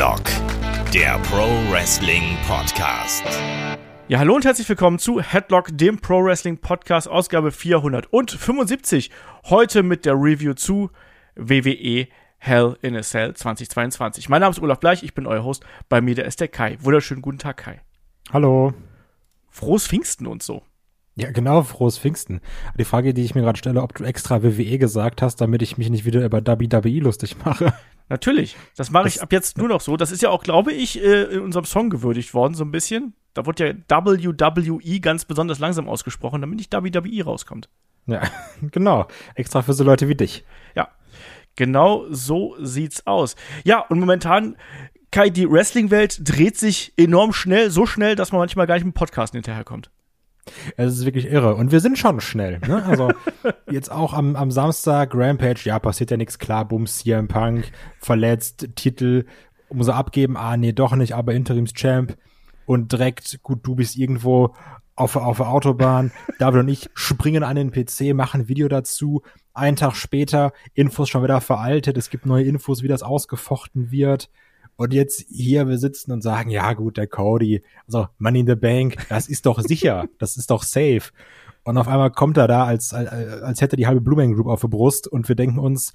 Headlock, der Pro Wrestling Podcast. Ja, hallo und herzlich willkommen zu Headlock, dem Pro Wrestling Podcast, Ausgabe 475. Heute mit der Review zu WWE Hell in a Cell 2022. Mein Name ist Olaf Bleich, ich bin euer Host. Bei mir der ist der Kai. Wunderschönen guten Tag, Kai. Hallo. Frohes Pfingsten und so. Ja, genau, frohes Pfingsten. Die Frage, die ich mir gerade stelle, ob du extra WWE gesagt hast, damit ich mich nicht wieder über WWE lustig mache. Natürlich. Das mache ich ab jetzt nur noch so. Das ist ja auch, glaube ich, äh, in unserem Song gewürdigt worden, so ein bisschen. Da wird ja WWE ganz besonders langsam ausgesprochen, damit nicht WWE rauskommt. Ja, genau. Extra für so Leute wie dich. Ja. Genau so sieht's aus. Ja, und momentan, Kai, die Wrestling-Welt dreht sich enorm schnell, so schnell, dass man manchmal gar nicht mit dem Podcast hinterherkommt. Es ist wirklich irre. Und wir sind schon schnell. Ne? Also jetzt auch am, am Samstag, Rampage, ja, passiert ja nichts, klar, Bums, CM Punk, verletzt, Titel, muss er abgeben, ah, nee, doch nicht, aber Interims-Champ und direkt, gut, du bist irgendwo auf, auf der Autobahn, David und ich springen an den PC, machen ein Video dazu, einen Tag später, Infos schon wieder veraltet, es gibt neue Infos, wie das ausgefochten wird, und jetzt hier, wir sitzen und sagen, ja gut, der Cody, also Money in the Bank, das ist doch sicher, das ist doch safe. Und auf einmal kommt er da, als, als, als hätte die halbe Blooming Group auf der Brust und wir denken uns,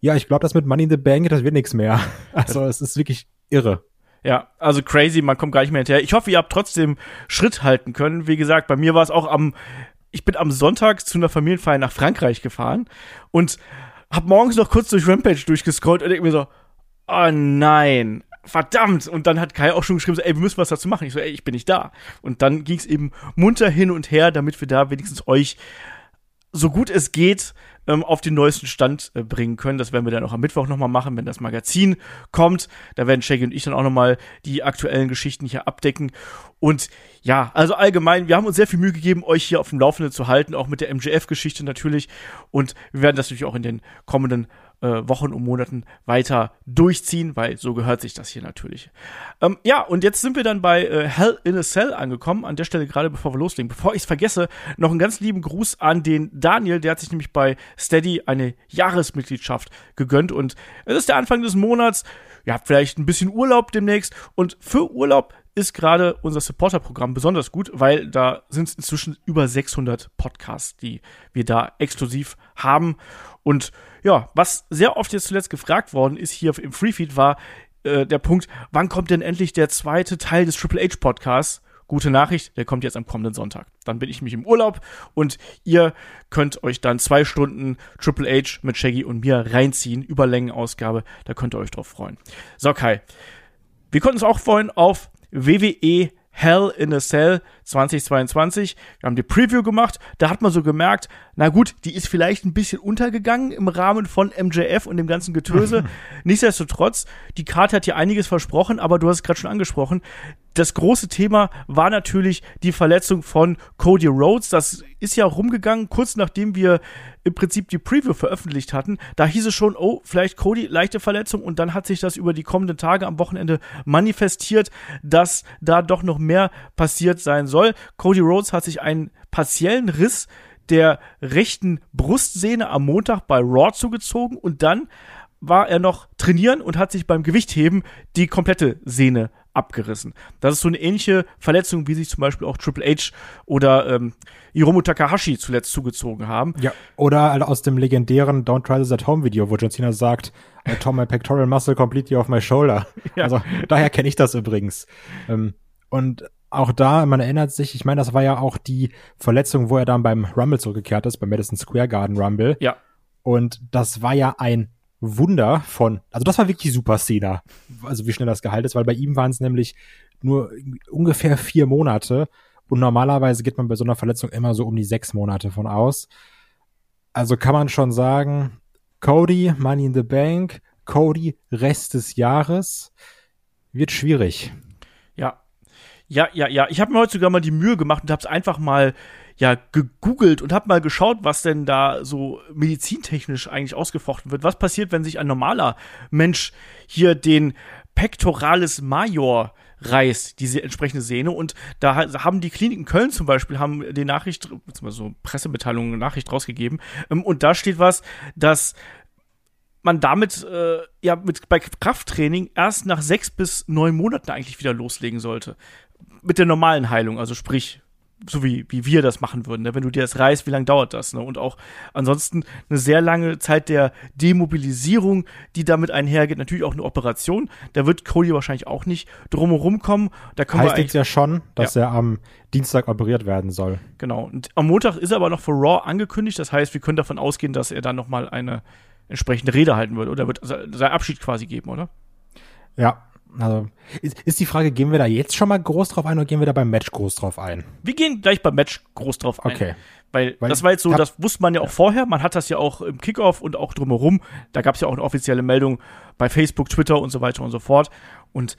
ja, ich glaube, das mit Money in the Bank, das wird nichts mehr. Also es ist wirklich irre. Ja, also crazy, man kommt gar nicht mehr hinterher. Ich hoffe, ihr habt trotzdem Schritt halten können. Wie gesagt, bei mir war es auch am, ich bin am Sonntag zu einer Familienfeier nach Frankreich gefahren und hab morgens noch kurz durch Rampage durchgescrollt und denk mir so, oh nein, verdammt. Und dann hat Kai auch schon geschrieben, so, ey, wir müssen was dazu machen. Ich so, ey, ich bin nicht da. Und dann ging es eben munter hin und her, damit wir da wenigstens euch so gut es geht ähm, auf den neuesten Stand äh, bringen können. Das werden wir dann auch am Mittwoch nochmal machen, wenn das Magazin kommt. Da werden Shaggy und ich dann auch nochmal die aktuellen Geschichten hier abdecken. Und ja, also allgemein, wir haben uns sehr viel Mühe gegeben, euch hier auf dem Laufenden zu halten, auch mit der MJF-Geschichte natürlich. Und wir werden das natürlich auch in den kommenden äh, Wochen und Monaten weiter durchziehen, weil so gehört sich das hier natürlich. Ähm, ja, und jetzt sind wir dann bei äh, Hell in a Cell angekommen. An der Stelle gerade bevor wir loslegen. Bevor ich es vergesse, noch einen ganz lieben Gruß an den Daniel. Der hat sich nämlich bei Steady eine Jahresmitgliedschaft gegönnt und es ist der Anfang des Monats. Ihr habt vielleicht ein bisschen Urlaub demnächst und für Urlaub ist gerade unser Supporter-Programm besonders gut, weil da sind es inzwischen über 600 Podcasts, die wir da exklusiv haben. Und ja, was sehr oft jetzt zuletzt gefragt worden ist hier im Freefeed war äh, der Punkt, wann kommt denn endlich der zweite Teil des Triple H Podcasts? Gute Nachricht, der kommt jetzt am kommenden Sonntag. Dann bin ich mich im Urlaub und ihr könnt euch dann zwei Stunden Triple H mit Shaggy und mir reinziehen, Überlängenausgabe. Da könnt ihr euch drauf freuen. So, Kai. Wir konnten uns auch freuen auf WWE Hell in a Cell 2022. Wir haben die Preview gemacht. Da hat man so gemerkt, na gut, die ist vielleicht ein bisschen untergegangen im Rahmen von MJF und dem ganzen Getöse. Nichtsdestotrotz, die Karte hat hier einiges versprochen, aber du hast es gerade schon angesprochen. Das große Thema war natürlich die Verletzung von Cody Rhodes. Das ist ja rumgegangen, kurz nachdem wir im Prinzip die Preview veröffentlicht hatten. Da hieß es schon, oh, vielleicht Cody, leichte Verletzung. Und dann hat sich das über die kommenden Tage am Wochenende manifestiert, dass da doch noch mehr passiert sein soll. Cody Rhodes hat sich einen partiellen Riss der rechten Brustsehne am Montag bei Raw zugezogen und dann war er noch trainieren und hat sich beim Gewichtheben die komplette Sehne abgerissen. Das ist so eine ähnliche Verletzung, wie sich zum Beispiel auch Triple H oder ähm, Hiromu Takahashi zuletzt zugezogen haben. Ja, oder aus dem legendären Don't Try This at Home Video, wo John Cena sagt, I tore my pectoral muscle completely off my shoulder. Ja. Also daher kenne ich das übrigens. Ähm, und auch da, man erinnert sich, ich meine, das war ja auch die Verletzung, wo er dann beim Rumble zurückgekehrt ist, beim Madison Square Garden Rumble. Ja. Und das war ja ein Wunder von, also das war wirklich super Cena, also wie schnell das geheilt ist, weil bei ihm waren es nämlich nur ungefähr vier Monate und normalerweise geht man bei so einer Verletzung immer so um die sechs Monate von aus. Also kann man schon sagen, Cody, Money in the Bank, Cody, Rest des Jahres, wird schwierig. Ja, ja, ja. Ich habe mir heute sogar mal die Mühe gemacht und habe es einfach mal ja gegoogelt und habe mal geschaut, was denn da so medizintechnisch eigentlich ausgefochten wird. Was passiert, wenn sich ein normaler Mensch hier den Pectoralis Major reißt, diese entsprechende Sehne. Und da haben die Kliniken Köln zum Beispiel, haben die Nachricht, so Pressemitteilungen, Nachricht rausgegeben. Ähm, und da steht was, dass man damit äh, ja mit bei Krafttraining erst nach sechs bis neun Monaten eigentlich wieder loslegen sollte. Mit der normalen Heilung, also sprich, so wie, wie wir das machen würden. Ne? Wenn du dir das reißt, wie lange dauert das? Ne? Und auch ansonsten eine sehr lange Zeit der Demobilisierung, die damit einhergeht. Natürlich auch eine Operation. Da wird Cody wahrscheinlich auch nicht drumherum kommen. Da können heißt jetzt ja schon, dass ja. er am Dienstag operiert werden soll. Genau. Und am Montag ist er aber noch für Raw angekündigt. Das heißt, wir können davon ausgehen, dass er dann noch mal eine entsprechende Rede halten wird. Oder wird seinen Abschied quasi geben, oder? Ja, also ist, ist die Frage, gehen wir da jetzt schon mal groß drauf ein oder gehen wir da beim Match groß drauf ein? Wir gehen gleich beim Match groß drauf ein. Okay. Weil, Weil das war jetzt so, das wusste man ja auch vorher. Man hat das ja auch im Kickoff und auch drumherum. Da gab es ja auch eine offizielle Meldung bei Facebook, Twitter und so weiter und so fort. Und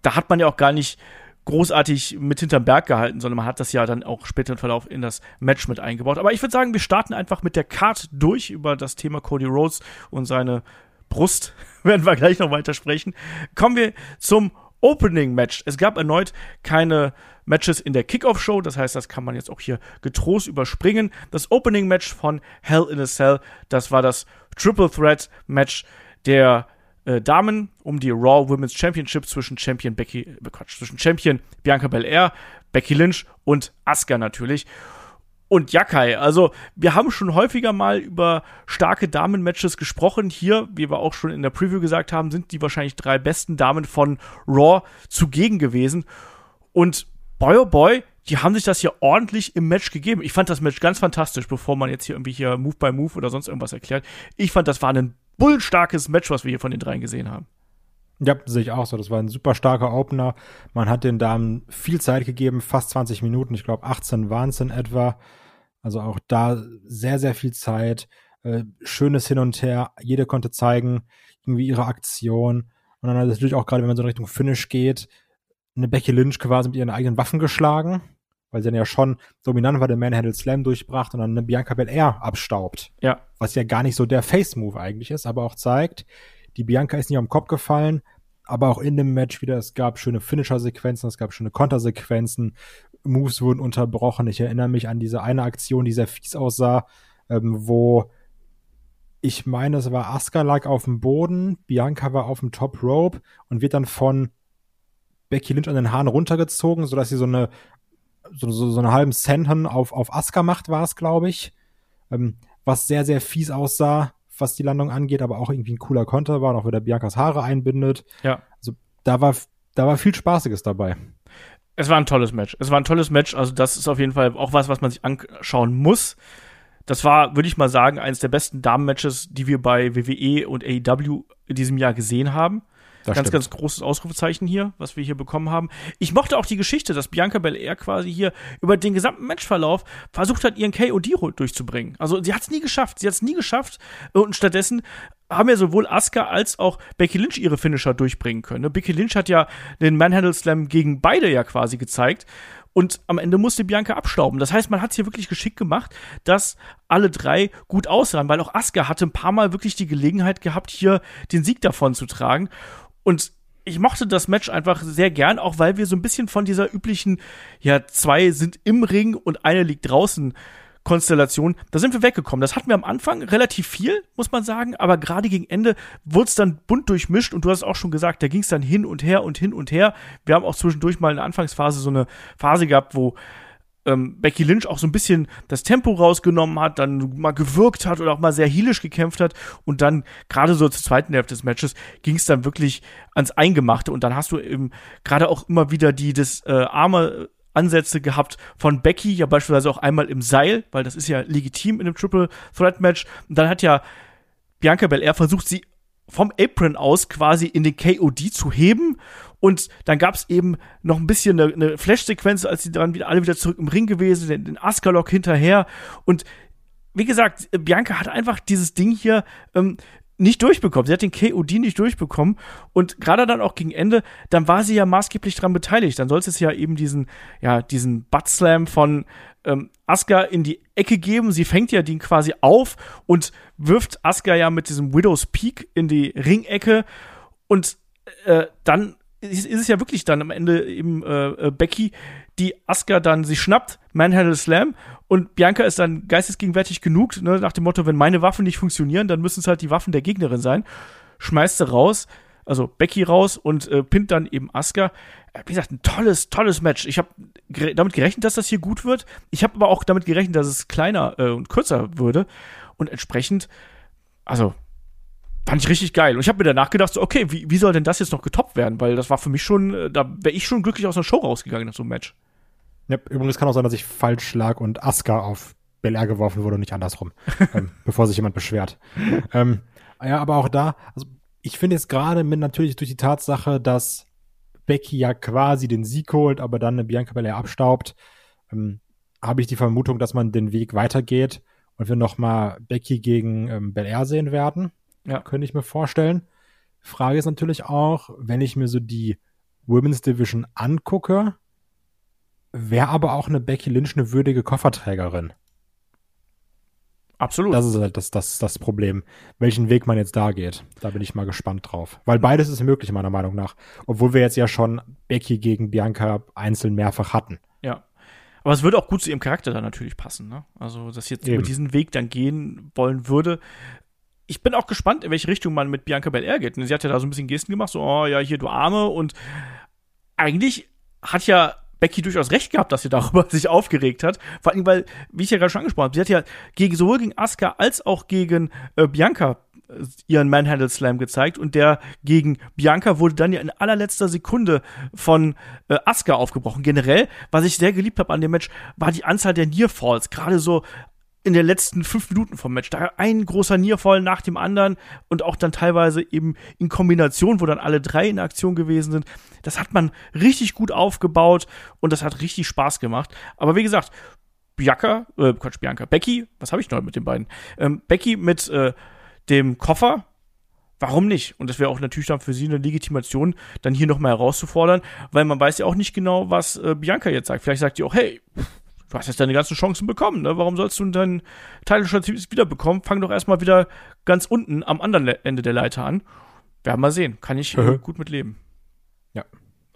da hat man ja auch gar nicht großartig mit hinterm Berg gehalten, sondern man hat das ja dann auch später im Verlauf in das Match mit eingebaut. Aber ich würde sagen, wir starten einfach mit der Card durch über das Thema Cody Rhodes und seine Brust werden wir gleich noch weiter sprechen. Kommen wir zum Opening Match. Es gab erneut keine Matches in der Kickoff Show, das heißt, das kann man jetzt auch hier getrost überspringen. Das Opening Match von Hell in a Cell, das war das Triple Threat Match der äh, Damen um die Raw Women's Championship zwischen Champion Becky, äh, Quatsch, zwischen Champion Bianca Belair, Becky Lynch und Asuka natürlich und Yakai. Also, wir haben schon häufiger mal über starke Damen-Matches gesprochen. Hier, wie wir auch schon in der Preview gesagt haben, sind die wahrscheinlich drei besten Damen von Raw zugegen gewesen. Und boy oh boy, die haben sich das hier ordentlich im Match gegeben. Ich fand das Match ganz fantastisch, bevor man jetzt hier irgendwie hier Move by Move oder sonst irgendwas erklärt. Ich fand, das war ein bullstarkes Match, was wir hier von den dreien gesehen haben. Ja, sehe ich auch so. Das war ein super starker Opener. Man hat den Damen viel Zeit gegeben, fast 20 Minuten. Ich glaube, 18 waren es in etwa. Also auch da sehr, sehr viel Zeit. Äh, schönes Hin und Her. Jede konnte zeigen, irgendwie ihre Aktion. Und dann natürlich auch gerade, wenn man so in Richtung Finish geht, eine Becky Lynch quasi mit ihren eigenen Waffen geschlagen, weil sie dann ja schon dominant war, der Manhandle Slam durchbracht und dann eine Bianca Belair abstaubt. Ja. Was ja gar nicht so der Face-Move eigentlich ist, aber auch zeigt, die Bianca ist nicht am Kopf gefallen, aber auch in dem Match wieder, es gab schöne Finisher-Sequenzen, es gab schöne Kontersequenzen, Moves wurden unterbrochen. Ich erinnere mich an diese eine Aktion, die sehr fies aussah, ähm, wo ich meine, es war Asuka lag auf dem Boden, Bianca war auf dem Top Rope und wird dann von Becky Lynch an den Haaren runtergezogen, sodass sie so eine so, so, so einen halben Senton auf, auf Asuka macht, war es, glaube ich. Ähm, was sehr, sehr fies aussah was die Landung angeht, aber auch irgendwie ein cooler Konter war, auch wieder Biancas Haare einbindet. Ja. Also da war, da war viel Spaßiges dabei. Es war ein tolles Match. Es war ein tolles Match. Also das ist auf jeden Fall auch was, was man sich anschauen muss. Das war, würde ich mal sagen, eines der besten Damen-Matches, die wir bei WWE und AEW in diesem Jahr gesehen haben. Das ganz, stimmt. ganz großes Ausrufezeichen hier, was wir hier bekommen haben. Ich mochte auch die Geschichte, dass Bianca Belair quasi hier über den gesamten Matchverlauf versucht hat, ihren KOD durchzubringen. Also sie hat es nie geschafft. Sie hat es nie geschafft. Und stattdessen haben ja sowohl Asuka als auch Becky Lynch ihre Finisher durchbringen können. Ne? Becky Lynch hat ja den Manhandle Slam gegen beide ja quasi gezeigt. Und am Ende musste Bianca abstauben. Das heißt, man hat es hier wirklich geschickt gemacht, dass alle drei gut aussahen, weil auch Asuka hatte ein paar Mal wirklich die Gelegenheit gehabt, hier den Sieg davon zu tragen. Und ich mochte das Match einfach sehr gern, auch weil wir so ein bisschen von dieser üblichen, ja, zwei sind im Ring und eine liegt draußen Konstellation, da sind wir weggekommen. Das hatten wir am Anfang relativ viel, muss man sagen, aber gerade gegen Ende wurde es dann bunt durchmischt und du hast auch schon gesagt, da ging es dann hin und her und hin und her. Wir haben auch zwischendurch mal in der Anfangsphase so eine Phase gehabt, wo ähm, Becky Lynch auch so ein bisschen das Tempo rausgenommen hat, dann mal gewirkt hat oder auch mal sehr heelisch gekämpft hat und dann gerade so zur zweiten Hälfte des Matches ging es dann wirklich ans Eingemachte und dann hast du eben gerade auch immer wieder die des äh, Arme Ansätze gehabt von Becky, ja beispielsweise auch einmal im Seil, weil das ist ja legitim in einem Triple Threat Match. Und dann hat ja Bianca Belair versucht, sie vom Apron aus quasi in den KOD zu heben. Und dann gab es eben noch ein bisschen eine, eine Flash-Sequenz, als sie dann wieder alle wieder zurück im Ring gewesen, den, den Askalok hinterher. Und wie gesagt, Bianca hat einfach dieses Ding hier ähm, nicht durchbekommen. Sie hat den KOD nicht durchbekommen. Und gerade dann auch gegen Ende, dann war sie ja maßgeblich dran beteiligt. Dann soll es ja eben diesen, ja, diesen Buttslam von ähm, Asuka in die Ecke geben. Sie fängt ja den quasi auf und wirft Asuka ja mit diesem Widow's Peak in die Ringecke. Und äh, dann ist, ist es ja wirklich dann am Ende eben äh, äh, Becky, die Asuka dann sie schnappt, Manhandle Slam und Bianca ist dann geistesgegenwärtig genug, ne, nach dem Motto, wenn meine Waffen nicht funktionieren, dann müssen es halt die Waffen der Gegnerin sein. Schmeißt sie raus, also Becky raus und äh, pinnt dann eben Asuka. Äh, wie gesagt, ein tolles, tolles Match. Ich habe gere damit gerechnet, dass das hier gut wird. Ich habe aber auch damit gerechnet, dass es kleiner äh, und kürzer würde. Und entsprechend, also fand ich richtig geil. Und ich habe mir danach gedacht, so, okay, wie, wie soll denn das jetzt noch getoppt werden? Weil das war für mich schon, äh, da wäre ich schon glücklich aus der Show rausgegangen nach so einem Match. Ja, übrigens kann auch sein, dass ich falsch lag und Asuka auf Bel Air geworfen wurde und nicht andersrum, ähm, bevor sich jemand beschwert. ähm, ja, aber auch da, also ich finde jetzt gerade mit natürlich durch die Tatsache, dass Becky ja quasi den Sieg holt, aber dann eine Bianca Belair abstaubt, ähm, habe ich die Vermutung, dass man den Weg weitergeht und wir nochmal Becky gegen ähm, Belair sehen werden. Ja. Könnte ich mir vorstellen. Frage ist natürlich auch, wenn ich mir so die Women's Division angucke, wäre aber auch eine Becky Lynch eine würdige Kofferträgerin. Absolut. Das ist halt das, das, das Problem, welchen Weg man jetzt da geht. Da bin ich mal gespannt drauf. Weil beides ist möglich, meiner Meinung nach. Obwohl wir jetzt ja schon Becky gegen Bianca einzeln mehrfach hatten. Ja. Aber es würde auch gut zu ihrem Charakter dann natürlich passen, ne? Also, dass jetzt Eben. über diesen Weg dann gehen wollen würde. Ich bin auch gespannt, in welche Richtung man mit Bianca Belair geht. Sie hat ja da so ein bisschen Gesten gemacht, so, oh ja, hier, du Arme. Und eigentlich hat ja Becky durchaus recht gehabt, dass sie darüber sich aufgeregt hat. Vor allem, weil, wie ich ja gerade schon angesprochen habe, sie hat ja gegen, sowohl gegen Asuka als auch gegen äh, Bianca äh, ihren Manhandle Slam gezeigt und der gegen Bianca wurde dann ja in allerletzter Sekunde von äh, Asuka aufgebrochen. Generell, was ich sehr geliebt habe an dem Match, war die Anzahl der Near Falls. Gerade so in den letzten fünf Minuten vom Match. Da ein großer Nearfall nach dem anderen und auch dann teilweise eben in Kombination, wo dann alle drei in Aktion gewesen sind. Das hat man richtig gut aufgebaut und das hat richtig Spaß gemacht. Aber wie gesagt, Bianca, äh, Quatsch, Bianca, Becky, was habe ich noch mit den beiden? Ähm, Becky mit äh, dem Koffer, warum nicht? Und das wäre auch natürlich dann für sie eine Legitimation, dann hier nochmal herauszufordern, weil man weiß ja auch nicht genau, was äh, Bianca jetzt sagt. Vielleicht sagt die auch, hey, du hast jetzt deine ganzen Chancen bekommen, ne? Warum sollst du deinen Title Shot wieder bekommen? Fang doch erstmal wieder ganz unten am anderen Ende der Leiter an. Werden wir sehen. Kann ich äh, gut mit leben. Ja,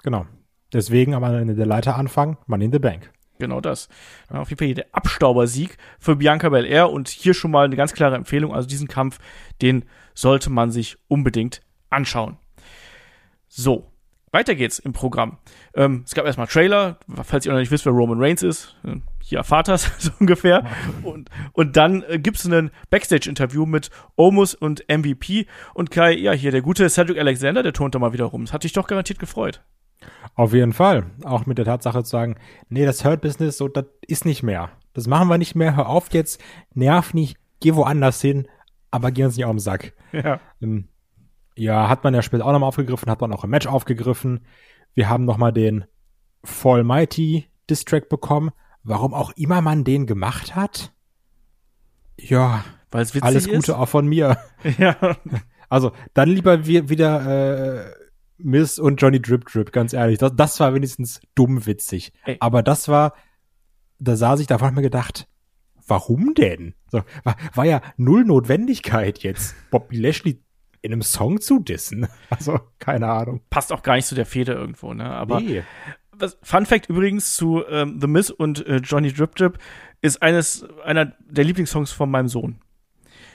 genau. Deswegen am Ende der Leiter anfangen, Money in the Bank. Genau das. Ja, auf jeden Fall hier der Abstaubersieg für Bianca Belair und hier schon mal eine ganz klare Empfehlung. Also diesen Kampf, den sollte man sich unbedingt anschauen. So, weiter geht's im Programm. Ähm, es gab erstmal Trailer, falls ihr noch nicht wisst, wer Roman Reigns ist. Äh, hier erfahrt das so ungefähr. Und, und dann äh, gibt's ein Backstage-Interview mit Omus und MVP. Und Kai, ja, hier der gute Cedric Alexander, der turnt da mal wieder rum. Das hat dich doch garantiert gefreut. Auf jeden Fall. Auch mit der Tatsache zu sagen, nee, das Hurt-Business, so, das ist nicht mehr. Das machen wir nicht mehr. Hör auf jetzt, nerv nicht, geh woanders hin, aber geh uns nicht auf den Sack. Ja. Ähm, ja, hat man ja später auch nochmal aufgegriffen, hat man auch im Match aufgegriffen. Wir haben nochmal den Fall Mighty Distrack bekommen. Warum auch immer man den gemacht hat? Ja, weil es alles Gute ist. auch von mir. Ja. Also, dann lieber wir wieder äh, Miss und Johnny Drip Drip, ganz ehrlich. Das, das war wenigstens dumm witzig. Ey. Aber das war, da saß ich da einfach mir gedacht, warum denn? So, war, war ja null Notwendigkeit jetzt. Bobby Lashley in einem Song zu dissen. Also, keine Ahnung. Passt auch gar nicht zu der Feder irgendwo, ne? Aber nee. was, Fun Fact übrigens zu ähm, The Miss und äh, Johnny Drip Drip ist eines, einer der Lieblingssongs von meinem Sohn.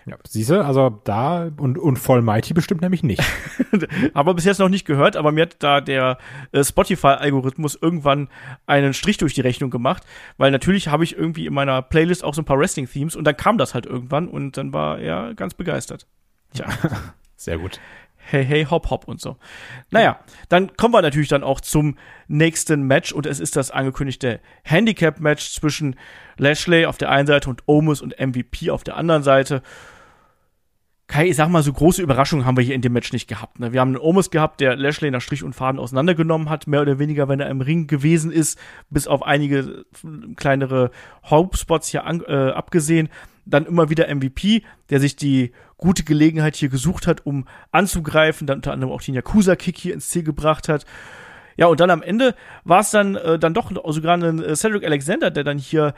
Ja, siehste, also da und, und Voll Mighty bestimmt nämlich nicht. aber bis jetzt noch nicht gehört, aber mir hat da der äh, Spotify-Algorithmus irgendwann einen Strich durch die Rechnung gemacht, weil natürlich habe ich irgendwie in meiner Playlist auch so ein paar Wrestling-Themes und dann kam das halt irgendwann und dann war er ganz begeistert. Tja. Sehr gut. Hey, hey, hopp, hopp und so. Naja, dann kommen wir natürlich dann auch zum nächsten Match und es ist das angekündigte Handicap-Match zwischen Lashley auf der einen Seite und Omus und MVP auf der anderen Seite. Kai, ich sag mal, so große Überraschungen haben wir hier in dem Match nicht gehabt. Ne? Wir haben einen Omus gehabt, der Lashley nach Strich und Faden auseinandergenommen hat, mehr oder weniger, wenn er im Ring gewesen ist, bis auf einige kleinere Hauptspots hier an, äh, abgesehen dann immer wieder MVP, der sich die gute Gelegenheit hier gesucht hat, um anzugreifen, dann unter anderem auch den Yakuza-Kick hier ins Ziel gebracht hat. Ja, und dann am Ende war es dann äh, dann doch sogar ein äh, Cedric Alexander, der dann hier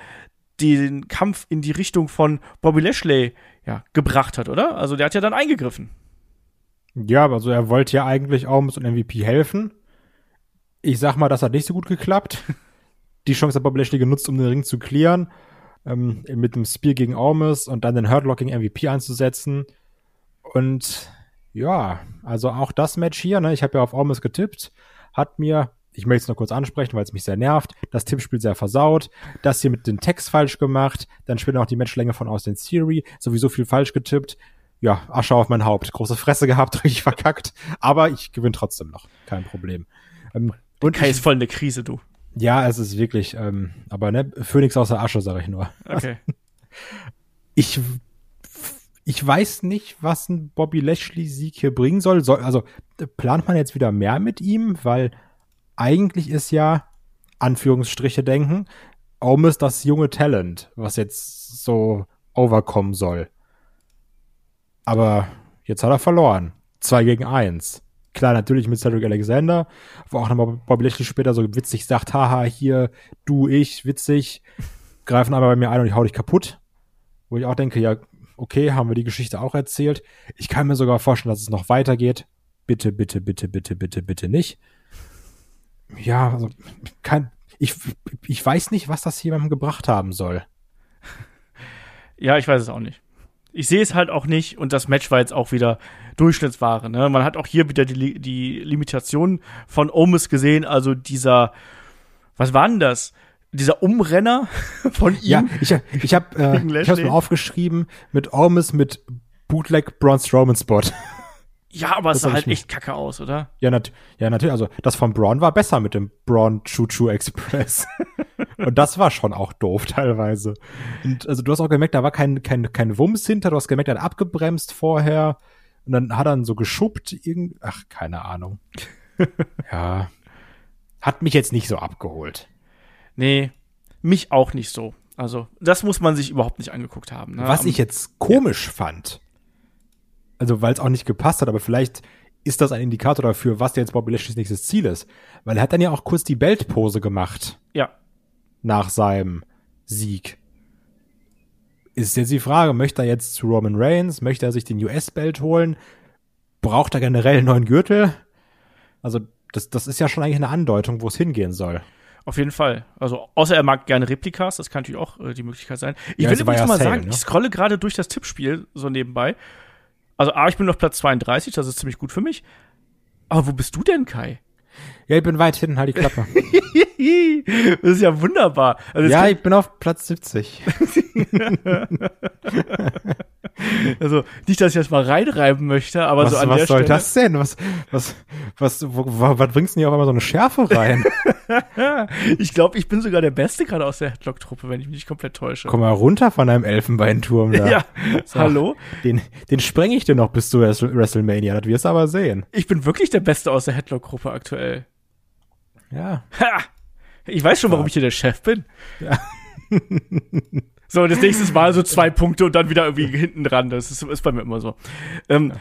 den Kampf in die Richtung von Bobby Lashley ja, gebracht hat, oder? Also der hat ja dann eingegriffen. Ja, also er wollte ja eigentlich auch mit so einem MVP helfen. Ich sag mal, das hat nicht so gut geklappt. Die Chance hat Bobby Lashley genutzt, um den Ring zu clearen, ähm, mit dem Spear gegen Almas und dann den Hurtlocking MVP einzusetzen. Und ja, also auch das Match hier, ne, ich habe ja auf Almas getippt, hat mir, ich möchte es nur kurz ansprechen, weil es mich sehr nervt, das Tippspiel sehr versaut, das hier mit den Text falsch gemacht, dann später noch die Matchlänge von Austin Theory, sowieso viel falsch getippt. Ja, Asche auf mein Haupt. Große Fresse gehabt, richtig verkackt. Aber ich gewinne trotzdem noch. Kein Problem. Ähm, und Kai ist voll in der Krise, du. Ja, es ist wirklich, ähm, aber ne, Phoenix aus der Asche, sage ich nur. Okay. Ich, ich weiß nicht, was ein Bobby Lashley-Sieg hier bringen soll. soll. Also plant man jetzt wieder mehr mit ihm, weil eigentlich ist ja, Anführungsstriche denken, Omis das junge Talent, was jetzt so overkommen soll. Aber jetzt hat er verloren. Zwei gegen eins. Klar, natürlich mit Cedric Alexander, wo auch nochmal Bobby Lashley später so witzig sagt, haha, hier, du, ich, witzig, greifen aber bei mir ein und ich hau dich kaputt. Wo ich auch denke, ja, okay, haben wir die Geschichte auch erzählt. Ich kann mir sogar vorstellen, dass es noch weitergeht. Bitte, bitte, bitte, bitte, bitte, bitte nicht. Ja, also, kein, ich, ich weiß nicht, was das jemandem gebracht haben soll. Ja, ich weiß es auch nicht ich sehe es halt auch nicht und das Match war jetzt auch wieder Durchschnittsware. Ne? Man hat auch hier wieder die, die Limitation von Omis gesehen, also dieser, was war denn das? Dieser Umrenner von ihm. Ja, ich, ich habe äh, ich hab's mir aufgeschrieben mit Omis mit Bootleg Braun Strowman Spot. Ja, aber es sah halt echt kacke aus, oder? Ja, nat ja, natürlich. Also, das von Braun war besser mit dem Braun Choo Choo Express. Und das war schon auch doof teilweise. Und also, du hast auch gemerkt, da war kein, kein, kein Wumms hinter. Du hast gemerkt, er hat abgebremst vorher. Und dann hat er dann so geschubbt. Irgend Ach, keine Ahnung. ja. Hat mich jetzt nicht so abgeholt. Nee, mich auch nicht so. Also, das muss man sich überhaupt nicht angeguckt haben. Ne? Was ich jetzt komisch ja. fand, also weil es auch nicht gepasst hat, aber vielleicht ist das ein Indikator dafür, was jetzt Bobby Lashley's nächstes Ziel ist. Weil er hat dann ja auch kurz die Beltpose gemacht. Ja. Nach seinem Sieg. Ist jetzt die Frage, möchte er jetzt zu Roman Reigns? Möchte er sich den US-Belt holen? Braucht er generell einen neuen Gürtel? Also, das, das ist ja schon eigentlich eine Andeutung, wo es hingehen soll. Auf jeden Fall. Also, außer er mag gerne Replikas, das kann natürlich auch äh, die Möglichkeit sein. Ich ja, will übrigens ja mal Sale, sagen, ne? ich scrolle gerade durch das Tippspiel so nebenbei also A, ich bin auf Platz 32, das ist ziemlich gut für mich. Aber wo bist du denn, Kai? Ja, ich bin weit hinten, halt die Klappe. das ist ja wunderbar. Also ja, ich bin auf Platz 70. also nicht, dass ich das mal reinreiben möchte, aber was, so an was der soll Stelle. das denn? Was, was, was, wo, wo, was bringst du denn hier auf einmal so eine Schärfe rein? ich glaube, ich bin sogar der Beste gerade aus der Headlock-Truppe, wenn ich mich nicht komplett täusche. Komm mal runter von deinem Elfenbeinturm da. ja, so, hallo? Den, den spreng ich dir noch bis zu WrestleMania, das wirst du aber sehen. Ich bin wirklich der Beste aus der Headlock-Gruppe aktuell. Ja. Ha! Ich weiß schon, warum ich hier der Chef bin. Ja. so, das nächste Mal so zwei Punkte und dann wieder irgendwie hinten dran. Das ist, ist bei mir immer so. Ähm, ja.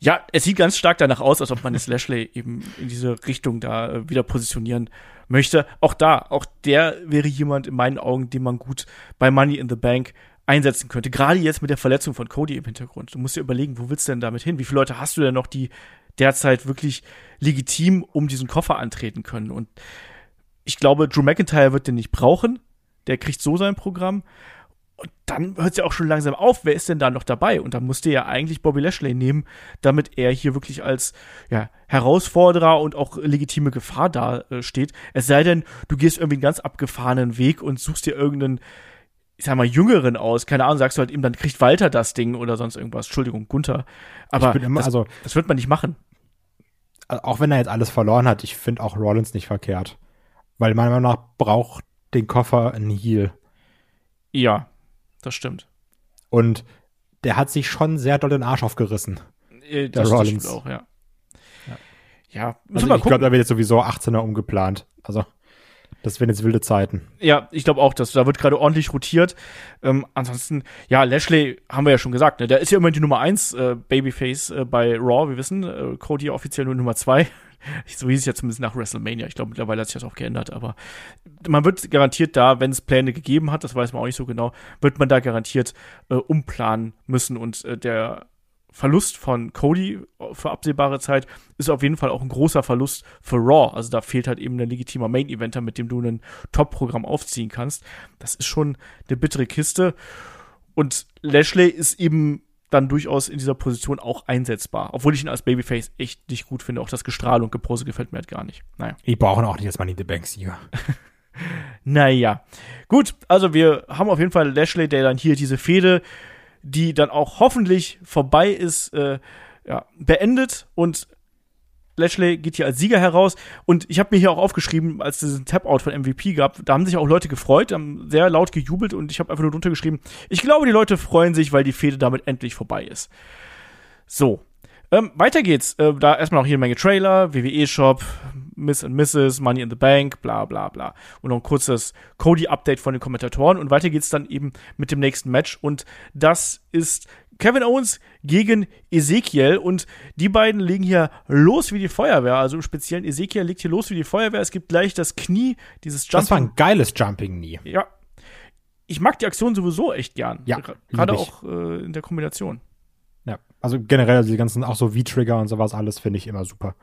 Ja, es sieht ganz stark danach aus, als ob man das Lashley eben in diese Richtung da äh, wieder positionieren möchte. Auch da, auch der wäre jemand in meinen Augen, den man gut bei Money in the Bank einsetzen könnte. Gerade jetzt mit der Verletzung von Cody im Hintergrund. Du musst dir überlegen, wo willst du denn damit hin? Wie viele Leute hast du denn noch, die derzeit wirklich legitim um diesen Koffer antreten können? Und ich glaube, Drew McIntyre wird den nicht brauchen. Der kriegt so sein Programm. Und dann hört es ja auch schon langsam auf, wer ist denn da noch dabei? Und dann musste ja eigentlich Bobby Lashley nehmen, damit er hier wirklich als ja, Herausforderer und auch legitime Gefahr da äh, steht. Es sei denn, du gehst irgendwie einen ganz abgefahrenen Weg und suchst dir irgendeinen, ich sag mal, Jüngeren aus. Keine Ahnung, sagst du halt ihm, dann kriegt Walter das Ding oder sonst irgendwas. Entschuldigung, Gunther. Aber immer, das, also, das wird man nicht machen. Auch wenn er jetzt alles verloren hat, ich finde auch Rollins nicht verkehrt. Weil meiner Meinung nach braucht den Koffer ein Heal. Ja, das stimmt. Und der hat sich schon sehr doll den Arsch aufgerissen. Äh, das, der Rollins. auch, ja. Ja, ja also ich glaube, da wird jetzt sowieso 18er umgeplant. Also, das werden jetzt wilde Zeiten. Ja, ich glaube auch, dass da wird gerade ordentlich rotiert. Ähm, ansonsten, ja, Lashley haben wir ja schon gesagt, ne? Der ist ja immer die Nummer 1 äh, Babyface äh, bei Raw, wir wissen. Äh, Cody offiziell nur Nummer 2. So hieß es ja zumindest nach WrestleMania. Ich glaube, mittlerweile hat sich das auch geändert. Aber man wird garantiert da, wenn es Pläne gegeben hat, das weiß man auch nicht so genau, wird man da garantiert äh, umplanen müssen. Und äh, der Verlust von Cody für absehbare Zeit ist auf jeden Fall auch ein großer Verlust für Raw. Also da fehlt halt eben ein legitimer Main-Eventer, mit dem du ein Top-Programm aufziehen kannst. Das ist schon eine bittere Kiste. Und Lashley ist eben dann durchaus in dieser Position auch einsetzbar. Obwohl ich ihn als Babyface echt nicht gut finde. Auch das Gestrahl und Gepose gefällt mir halt gar nicht. Naja. Ich brauche auch nicht als Money in the Bank Sieger. naja. Gut, also wir haben auf jeden Fall Lashley, der dann hier diese Fehde, die dann auch hoffentlich vorbei ist, äh, ja, beendet und Lashley geht hier als Sieger heraus. Und ich habe mir hier auch aufgeschrieben, als es diesen Tap-Out von MVP gab, da haben sich auch Leute gefreut, haben sehr laut gejubelt und ich habe einfach nur drunter geschrieben, ich glaube, die Leute freuen sich, weil die Fehde damit endlich vorbei ist. So. Ähm, weiter geht's. Äh, da erstmal noch hier eine Menge Trailer, WWE-Shop, Miss and Mrs., Money in the Bank, bla bla bla. Und noch ein kurzes Cody-Update von den Kommentatoren. Und weiter geht's dann eben mit dem nächsten Match. Und das ist Kevin Owens gegen Ezekiel und die beiden legen hier los wie die Feuerwehr. Also im Speziellen Ezekiel legt hier los wie die Feuerwehr. Es gibt gleich das Knie, dieses Jumping. Das war ein geiles Jumping Knie. Ja. Ich mag die Aktion sowieso echt gern. Ja. Gerade auch äh, in der Kombination. Ja. Also generell, also die ganzen, auch so V-Trigger und sowas, alles finde ich immer super.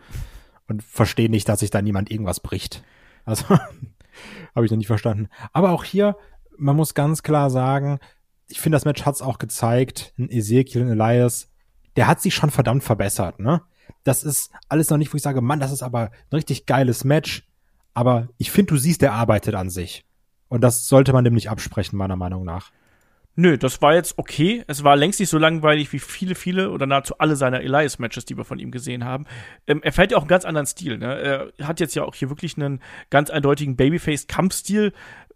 Und verstehe nicht, dass sich da niemand irgendwas bricht. Also, habe ich noch nicht verstanden. Aber auch hier, man muss ganz klar sagen, ich finde, das Match hat es auch gezeigt. Ein Ezekiel, ein Elias, der hat sich schon verdammt verbessert, ne? Das ist alles noch nicht, wo ich sage, Mann, das ist aber ein richtig geiles Match. Aber ich finde, du siehst, der arbeitet an sich. Und das sollte man dem nicht absprechen, meiner Meinung nach. Nö, das war jetzt okay. Es war längst nicht so langweilig wie viele, viele oder nahezu alle seiner Elias-Matches, die wir von ihm gesehen haben. Ähm, er fährt ja auch einen ganz anderen Stil. Ne? Er hat jetzt ja auch hier wirklich einen ganz eindeutigen Babyface-Kampfstil,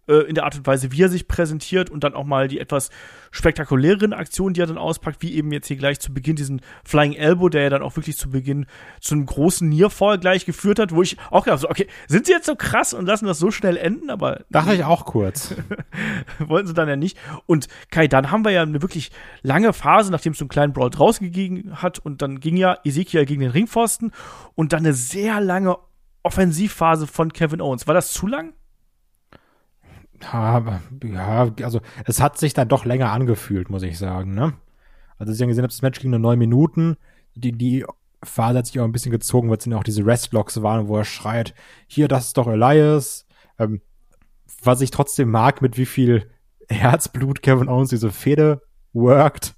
äh, in der Art und Weise, wie er sich präsentiert und dann auch mal die etwas spektakuläreren Aktionen, die er dann auspackt, wie eben jetzt hier gleich zu Beginn diesen Flying Elbow, der ja dann auch wirklich zu Beginn zu einem großen Nearfall gleich geführt hat, wo ich auch gedacht so, okay, sind sie jetzt so krass und lassen das so schnell enden, aber dachte ich auch kurz. wollten sie dann ja nicht. Und Kai, dann haben wir ja eine wirklich lange Phase, nachdem es so einen kleinen Brawl draußen gegeben hat und dann ging ja Ezekiel gegen den Ringpfosten und dann eine sehr lange Offensivphase von Kevin Owens. War das zu lang? Ja, also es hat sich dann doch länger angefühlt, muss ich sagen, ne? Also Sie haben gesehen, das Match ging nur neun Minuten. Die, die Phase hat sich auch ein bisschen gezogen, weil es dann auch diese Restlocks waren, wo er schreit, hier, das ist doch Elias. Ähm, was ich trotzdem mag, mit wie viel Herzblut Kevin Owens diese Fehde worked.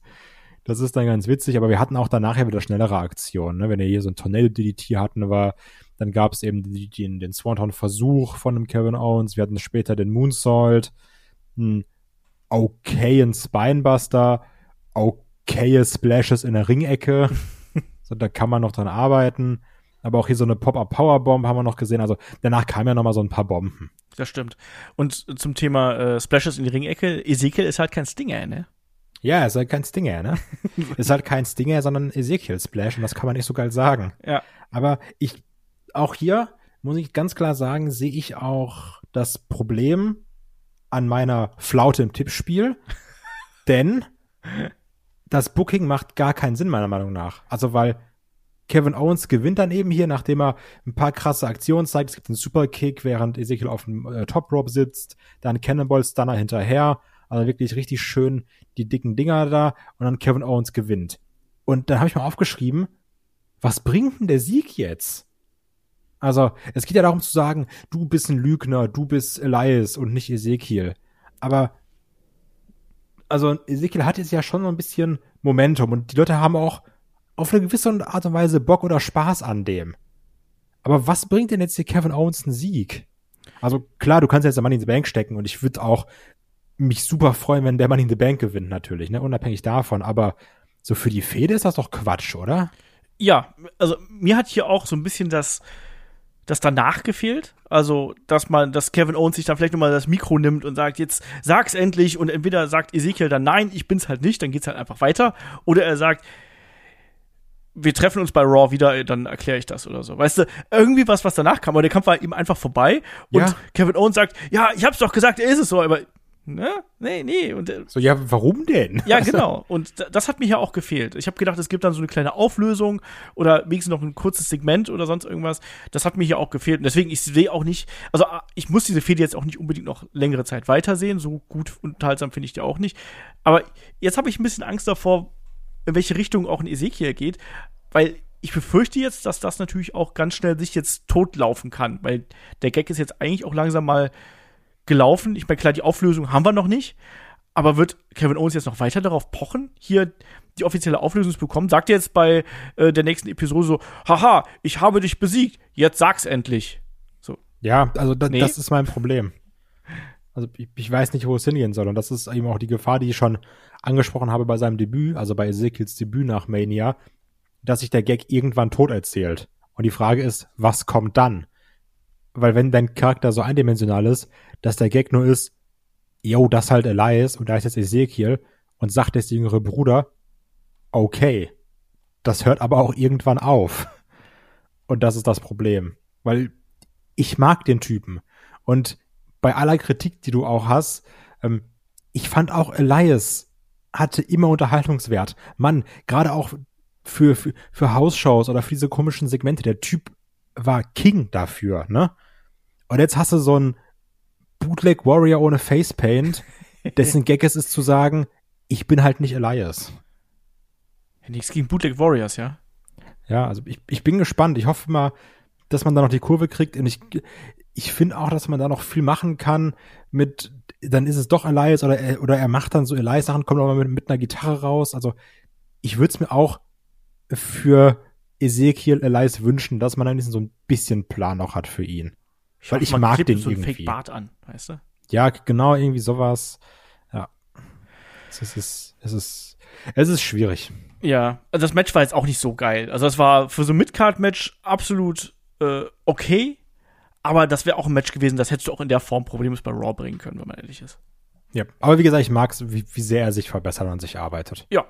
Das ist dann ganz witzig, aber wir hatten auch danach ja wieder schnellere Aktionen, ne? Wenn er hier so ein Tornado-DDT hatten, war dann gab es eben die, die, den Swanton-Versuch von dem Kevin Owens. Wir hatten später den Moonsault, einen okayen Spinebuster, okaye Splashes in der Ringecke. so, da kann man noch dran arbeiten. Aber auch hier so eine Pop-Up-Powerbomb haben wir noch gesehen. Also danach kamen ja noch mal so ein paar Bomben. Das stimmt. Und zum Thema äh, Splashes in die Ringecke, Ezekiel ist halt kein Stinger, ne? Ja, ist halt kein Stinger, ne? ist halt kein Stinger, sondern Ezekiel Splash und das kann man nicht so geil sagen. Ja. Aber ich auch hier muss ich ganz klar sagen, sehe ich auch das Problem an meiner Flaute im Tippspiel, denn das Booking macht gar keinen Sinn meiner Meinung nach. Also weil Kevin Owens gewinnt dann eben hier, nachdem er ein paar krasse Aktionen zeigt. Es gibt einen Superkick, während Ezekiel auf dem äh, Top Rope sitzt, dann Cannonball Stunner hinterher, also wirklich richtig schön die dicken Dinger da und dann Kevin Owens gewinnt. Und dann habe ich mal aufgeschrieben, was bringt denn der Sieg jetzt? Also, es geht ja darum zu sagen, du bist ein Lügner, du bist Elias und nicht Ezekiel. Aber, also, Ezekiel hat jetzt ja schon so ein bisschen Momentum und die Leute haben auch auf eine gewisse Art und Weise Bock oder Spaß an dem. Aber was bringt denn jetzt hier Kevin Owens einen Sieg? Also, klar, du kannst jetzt der Money in the Bank stecken und ich würde auch mich super freuen, wenn der Money in the Bank gewinnt, natürlich, ne, unabhängig davon. Aber so für die Fehde ist das doch Quatsch, oder? Ja, also mir hat hier auch so ein bisschen das, das danach gefehlt. Also, dass man, dass Kevin Owens sich dann vielleicht nochmal das Mikro nimmt und sagt, jetzt sag's endlich und entweder sagt Ezekiel dann nein, ich bin's halt nicht, dann geht's halt einfach weiter. Oder er sagt, wir treffen uns bei Raw wieder, dann erkläre ich das oder so. Weißt du, irgendwie was, was danach kam, aber der Kampf war eben einfach vorbei und ja. Kevin Owens sagt, ja, ich hab's doch gesagt, er ist es so, aber Ne? Nee, nee. Und, so, ja, warum denn? Ja, genau. Und das hat mir ja auch gefehlt. Ich habe gedacht, es gibt dann so eine kleine Auflösung oder wenigstens noch ein kurzes Segment oder sonst irgendwas. Das hat mir hier auch gefehlt. Und deswegen, ich sehe auch nicht, also ich muss diese Fehde jetzt auch nicht unbedingt noch längere Zeit weitersehen. So gut unterhaltsam finde ich die auch nicht. Aber jetzt habe ich ein bisschen Angst davor, in welche Richtung auch ein Ezekiel geht, weil ich befürchte jetzt, dass das natürlich auch ganz schnell sich jetzt totlaufen kann, weil der Gag ist jetzt eigentlich auch langsam mal gelaufen. Ich meine, klar, die Auflösung haben wir noch nicht, aber wird Kevin Owens jetzt noch weiter darauf pochen, hier die offizielle Auflösung zu bekommen? Sagt er jetzt bei äh, der nächsten Episode so, haha, ich habe dich besiegt, jetzt sag's endlich. So. Ja, also da, Nee. das ist mein Problem. Also ich, ich weiß nicht, wo es hingehen soll. Und das ist eben auch die Gefahr, die ich schon angesprochen habe bei seinem Debüt, also bei Ezekiels Debüt nach Mania, dass sich der Gag irgendwann tot erzählt. Und die Frage ist, was kommt dann? Weil wenn dein Charakter so eindimensional ist, dass der Gag nur ist, yo, das halt Elias und da ist jetzt Ezekiel und sagt jetzt der jüngere Bruder, okay, das hört aber auch irgendwann auf. Und das ist das Problem. Weil ich mag den Typen. Und bei aller Kritik, die du auch hast, ähm, ich fand auch Elias hatte immer Unterhaltungswert. Mann, gerade auch für, für, für Hausshows oder für diese komischen Segmente, der Typ war King dafür, ne? Und jetzt hast du so einen Bootleg Warrior ohne Facepaint, dessen Gag es ist zu sagen, ich bin halt nicht Elias. Nichts gegen Bootleg Warriors, ja? Ja, also ich, ich bin gespannt. Ich hoffe mal, dass man da noch die Kurve kriegt. Und ich, ich finde auch, dass man da noch viel machen kann mit, dann ist es doch Elias oder, er- oder er macht dann so Elias-Sachen, kommt aber mit, mit einer Gitarre raus. Also ich würde es mir auch für Ezekiel Elias wünschen, dass man dann so ein bisschen Plan noch hat für ihn. Weil hoffe, ich mag klebt den so irgendwie. Fake-Bart an, weißt du? Ja, genau, irgendwie sowas. Ja. Es ist, es ist, es ist schwierig. Ja, also das Match war jetzt auch nicht so geil. Also das war für so ein Midcard-Match absolut äh, okay, aber das wäre auch ein Match gewesen, das hättest du auch in der Form problemlos bei Raw bringen können, wenn man ehrlich ist. Ja. Aber wie gesagt, ich mag es, wie, wie sehr er sich verbessert und sich arbeitet. Ja,